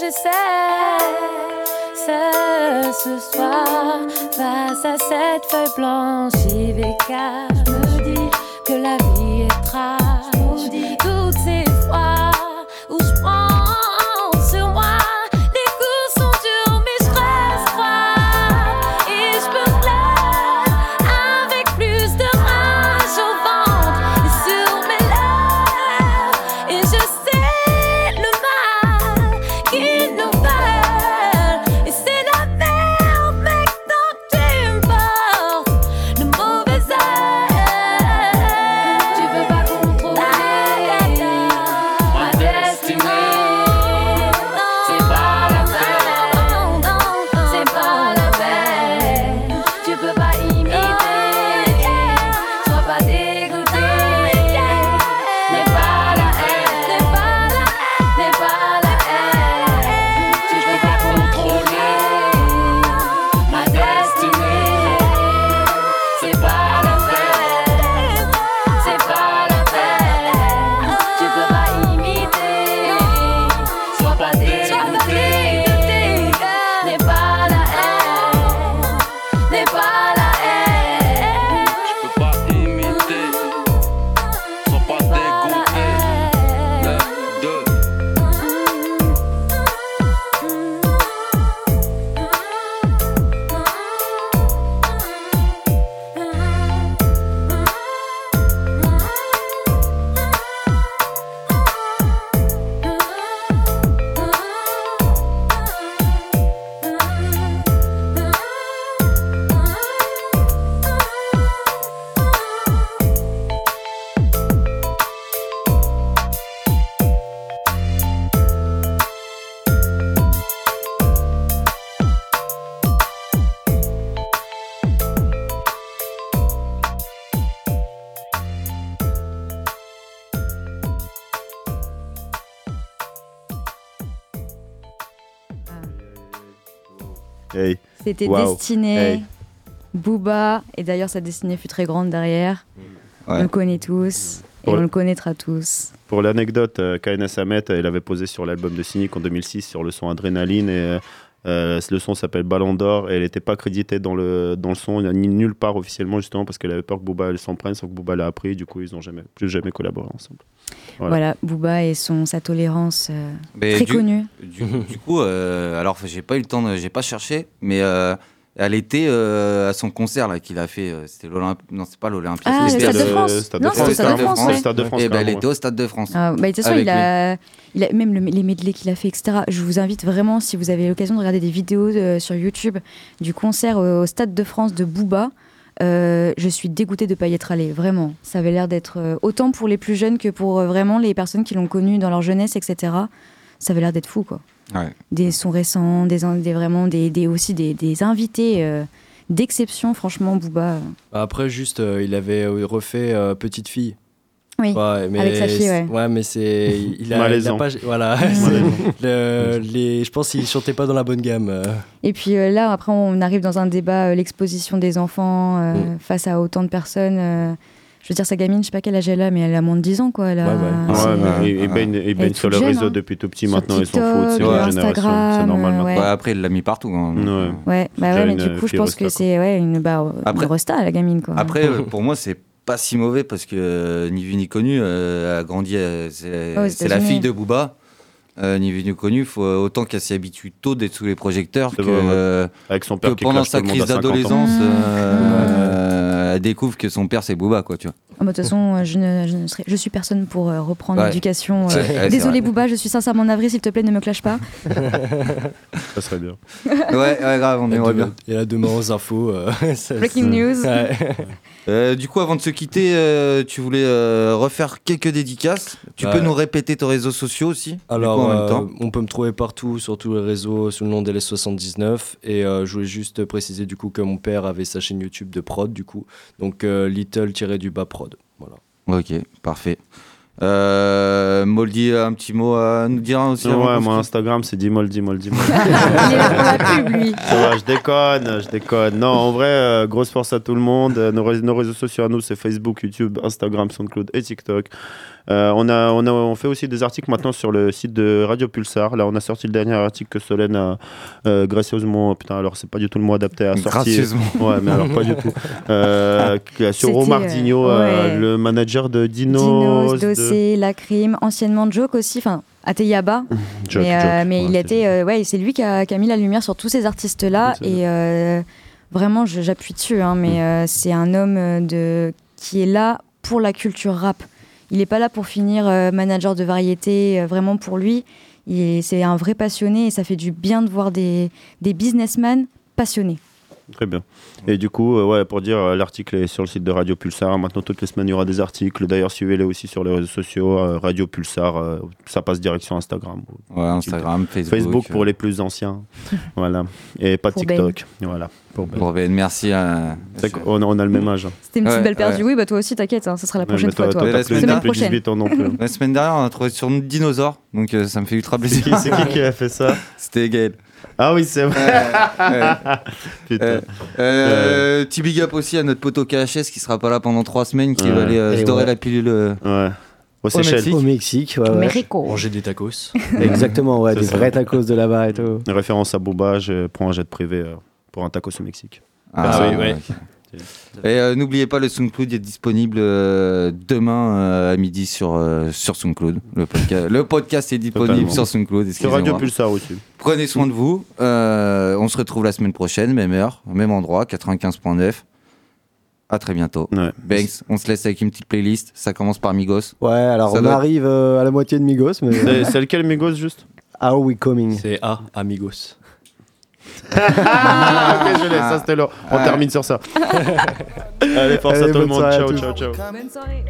Speaker 32: J'essaie. Seul ce soir, face à cette feuille blanche, car je me dis que la vie est trash.
Speaker 6: C'était
Speaker 30: Wow.
Speaker 6: destiné.
Speaker 30: Hey.
Speaker 6: Booba, et d'ailleurs sa destinée fut très grande derrière. On le connaît tous, et on
Speaker 30: le-
Speaker 6: connaîtra tous.
Speaker 30: Pour l'anecdote, euh, KNS il avait posé sur l'album de Cynic en 2006 sur le son Adrénaline et euh, le son s'appelle Ballon d'Or et elle n'était pas créditée dans le, dans le son, ni nulle part officiellement justement parce qu'elle avait peur que Booba elle s'en prenne, sauf que Booba l'a appris, du coup ils n'ont jamais, plus jamais collaboré ensemble.
Speaker 6: Voilà, Booba et son, sa tolérance euh, très
Speaker 5: du-
Speaker 6: connue.
Speaker 5: Du, du coup, euh, alors j'ai pas eu le temps, j'ai pas cherché, mais euh, elle était euh, à son concert là qu'il a fait. euh, C'était l'Olympe, non c'est pas l'Olympia.
Speaker 6: Ah, le
Speaker 5: c'était
Speaker 6: Stade de France.
Speaker 30: Stade
Speaker 6: Non, c'était le Stade de France, ouais.
Speaker 30: Stade de France,
Speaker 5: Et ben, elle était au Stade de France.
Speaker 6: Ah, bah, de toute façon,
Speaker 5: Avec
Speaker 6: il a, il a même le- les medley qu'il a fait, etc. Je vous invite vraiment, si vous avez l'occasion de regarder des vidéos euh, sur YouTube du concert au, au Stade de France de Booba, euh, je suis dégoûtée de ne pas y être allée. Vraiment. Ça avait l'air d'être euh, autant pour les plus jeunes que pour euh, vraiment les personnes qui l'ont connu dans leur jeunesse, etc. Ça avait l'air d'être fou, quoi.
Speaker 5: Ouais.
Speaker 6: Des sons récents, des, vraiment des, des- aussi des, des invités euh, d'exception, franchement, Booba. euh.
Speaker 11: Après, juste, euh, il avait refait euh, Petite Fille.
Speaker 6: Oui,
Speaker 11: Ouais, mais
Speaker 6: avec sa fille, ouais.
Speaker 11: mais c'est. Il a, il a
Speaker 30: Malaisant.
Speaker 11: pas. Voilà. Le- les, je pense qu'il chantait pas dans la bonne gamme. euh.
Speaker 6: Et puis euh, là, après, on arrive dans un débat, euh, l'exposition des enfants euh,
Speaker 11: Mm.
Speaker 6: face à autant de personnes. Euh, Je veux dire, sa gamine, je sais pas quel âge elle a, mais elle a moins de 10 ans, quoi. Elle a,
Speaker 30: Ouais, il
Speaker 6: Elle
Speaker 30: baigne
Speaker 6: est
Speaker 30: sur le
Speaker 6: jeune,
Speaker 30: réseau
Speaker 6: hein.
Speaker 30: depuis tout petit
Speaker 6: Sur
Speaker 30: maintenant, ils s'en foutent, c'est génération,
Speaker 6: Instagram,
Speaker 30: c'est normal
Speaker 6: euh,
Speaker 30: maintenant.
Speaker 6: ouais.
Speaker 5: Ouais, après, il l'a mis partout. hein.
Speaker 6: Ouais, bah ouais, mais du coup, je pense que c'est ouais, une, bah,
Speaker 5: Après-
Speaker 6: une resta, la gamine, quoi.
Speaker 5: Après, euh, pour moi, c'est pas si mauvais parce que euh, ni vu ni connu euh, a grandi. euh, c'est
Speaker 6: Ah,
Speaker 5: la fille de Booba. Euh, ni vu ni connu, faut autant qu'elle s'y habitue tôt d'être sous les projecteurs que,
Speaker 30: vrai, ouais.
Speaker 5: euh,
Speaker 30: Avec son père
Speaker 5: que
Speaker 30: qui
Speaker 5: pendant sa
Speaker 30: tout le monde
Speaker 5: crise
Speaker 30: à 50 ans.
Speaker 5: d'adolescence,
Speaker 6: Mmh.
Speaker 5: Elle découvre que son père c'est Booba, quoi, tu vois.
Speaker 6: Ah, bah, De toute façon, euh, je, ne, je, ne serai- je suis personne pour euh, reprendre
Speaker 5: Ouais.
Speaker 6: l'éducation. Euh.
Speaker 5: ouais,
Speaker 6: Désolé. Booba, je suis sincèrement navré, s'il te plaît, ne me clash pas.
Speaker 30: Ça serait bien.
Speaker 5: ouais, ouais, grave, on aimerait bien.
Speaker 11: Et là, demain aux infos. euh, ça-
Speaker 6: Breaking news.
Speaker 11: Ouais.
Speaker 5: Euh, du coup, avant de se quitter, euh, tu voulais euh, refaire quelques dédicaces. Tu
Speaker 11: Ouais.
Speaker 5: peux nous répéter tes réseaux sociaux aussi
Speaker 11: Alors,
Speaker 5: coup, en même temps.
Speaker 11: on peut me trouver partout sur tous les réseaux sous le nom d'LS79. Et euh, je voulais juste préciser du coup que mon père avait sa chaîne YouTube de prod, du coup. Donc, euh, little-du-bas prod. Voilà.
Speaker 5: Ok, parfait. Euh, Moldy, un petit mot à nous dire aussi
Speaker 30: Ouais, moi Instagram c'est
Speaker 6: lui.
Speaker 30: Ça va, je déconne, je déconne. Non, en vrai, euh, grosse force à tout le monde. Euh, Nos, nos réseaux sociaux à nous, c'est Facebook, YouTube, Instagram, SoundCloud et TikTok. Euh, on, a, on, a, on fait aussi des articles maintenant sur le site de Radio Pulsar. Là, on a sorti le dernier article que Solène a euh, gracieusement. Putain, alors c'est pas du tout le mot adapté à sortir.
Speaker 5: Gracieusement.
Speaker 30: Ouais, mais alors pas du tout. Euh, sur
Speaker 6: ouais.
Speaker 30: le manager de Dinos.
Speaker 6: Dinos,
Speaker 30: de-
Speaker 6: Dossé, La Crime, anciennement Joke aussi, enfin Ateyaba.
Speaker 30: Joke,
Speaker 6: mais euh,
Speaker 30: Joke,
Speaker 6: mais
Speaker 30: ouais,
Speaker 6: il
Speaker 30: c'est
Speaker 6: était, euh, ouais, c'est lui qui a, qui a mis la lumière sur tous ces artistes-là. Et euh, vraiment, j'appuie dessus, hein, mais euh, c'est un homme de, qui est là pour la culture rap. Il n'est pas là pour finir euh, manager de variété, euh, vraiment pour lui. C'est un vrai passionné et ça fait du bien de voir des, des businessmen passionnés.
Speaker 30: Très bien. Et du coup, euh, ouais, pour dire, euh, l'article est sur le site de Radio Pulsar. Maintenant, toutes les semaines, il y aura des articles. D'ailleurs, suivez-les aussi sur les réseaux sociaux. euh, Radio Pulsar, euh, ça passe direction Instagram.
Speaker 5: Ouais, Instagram, Facebook.
Speaker 30: Facebook pour les plus anciens. voilà. Et pas
Speaker 6: Pour
Speaker 30: TikTok. Voilà. Pour Ben.
Speaker 5: Pour Ben, merci. à-
Speaker 30: C'est qu'on a- on a le même âge. hein.
Speaker 6: C'était une petite
Speaker 5: Ouais,
Speaker 6: belle perdue.
Speaker 5: ouais.
Speaker 6: Oui, bah toi aussi, t'inquiète, hein, ce sera la
Speaker 30: Ouais,
Speaker 6: prochaine
Speaker 30: mais
Speaker 6: fois,
Speaker 30: toi,
Speaker 6: toi.
Speaker 30: toi, t'as
Speaker 5: La
Speaker 30: plus-
Speaker 5: semaine
Speaker 30: t'as plus
Speaker 6: prochaine.
Speaker 30: 18 ans non plus.
Speaker 5: La semaine dernière, on a trouvé sur nous dinosaures, donc euh, ça me fait ultra plaisir.
Speaker 30: C'est qui- c'est qui qui a fait ça?
Speaker 5: C'était Gaël.
Speaker 30: Ah oui, c'est vrai. Putain.
Speaker 5: Euh, euh, Petit big up aussi à notre poteau KHS qui sera pas là pendant trois semaines, qui
Speaker 30: Ouais.
Speaker 5: va aller euh, se
Speaker 7: Et
Speaker 5: dorer
Speaker 7: ouais.
Speaker 5: la pilule. euh,
Speaker 30: Ouais. Au
Speaker 5: Au
Speaker 30: Seychelles.
Speaker 5: Mexique.
Speaker 7: Au Mexique, ouais, ouais.
Speaker 6: Mexico.
Speaker 11: Manger des tacos.
Speaker 7: Exactement, ouais,
Speaker 30: C'est
Speaker 7: des
Speaker 30: ça.
Speaker 7: vrais tacos de là-bas et tout.
Speaker 30: Référence à Boba, je prends un jet privé euh, pour un tacos au Mexique.
Speaker 5: Ah,
Speaker 11: oui, ouais.
Speaker 5: ok. Et euh, n'oubliez pas, le SoundCloud est disponible euh, demain euh, à midi sur, euh, sur SoundCloud. Le, podca- le podcast est disponible
Speaker 30: Totalement.
Speaker 5: sur SoundCloud.
Speaker 30: Sur Radio. Pulsar aussi.
Speaker 5: Prenez soin de vous. Euh, on se retrouve la semaine prochaine, même heure, même endroit, 95.9. À très bientôt.
Speaker 30: Ouais.
Speaker 5: Banks, on se laisse avec une petite playlist. Ça commence par Migos.
Speaker 7: Ouais, alors
Speaker 5: Ça
Speaker 7: on
Speaker 5: doit-
Speaker 7: arrive euh, à la moitié de Migos, mais.
Speaker 30: C'est lequel, Migos, juste?
Speaker 7: How we coming
Speaker 11: C'est A, Amigos.
Speaker 30: Ah, ok, je l'ai, ça c'était long. On termine sur ça. Allez, force
Speaker 7: Allez,
Speaker 30: à tout le monde. Ciao, ciao, ciao.
Speaker 6: Bonne soirée.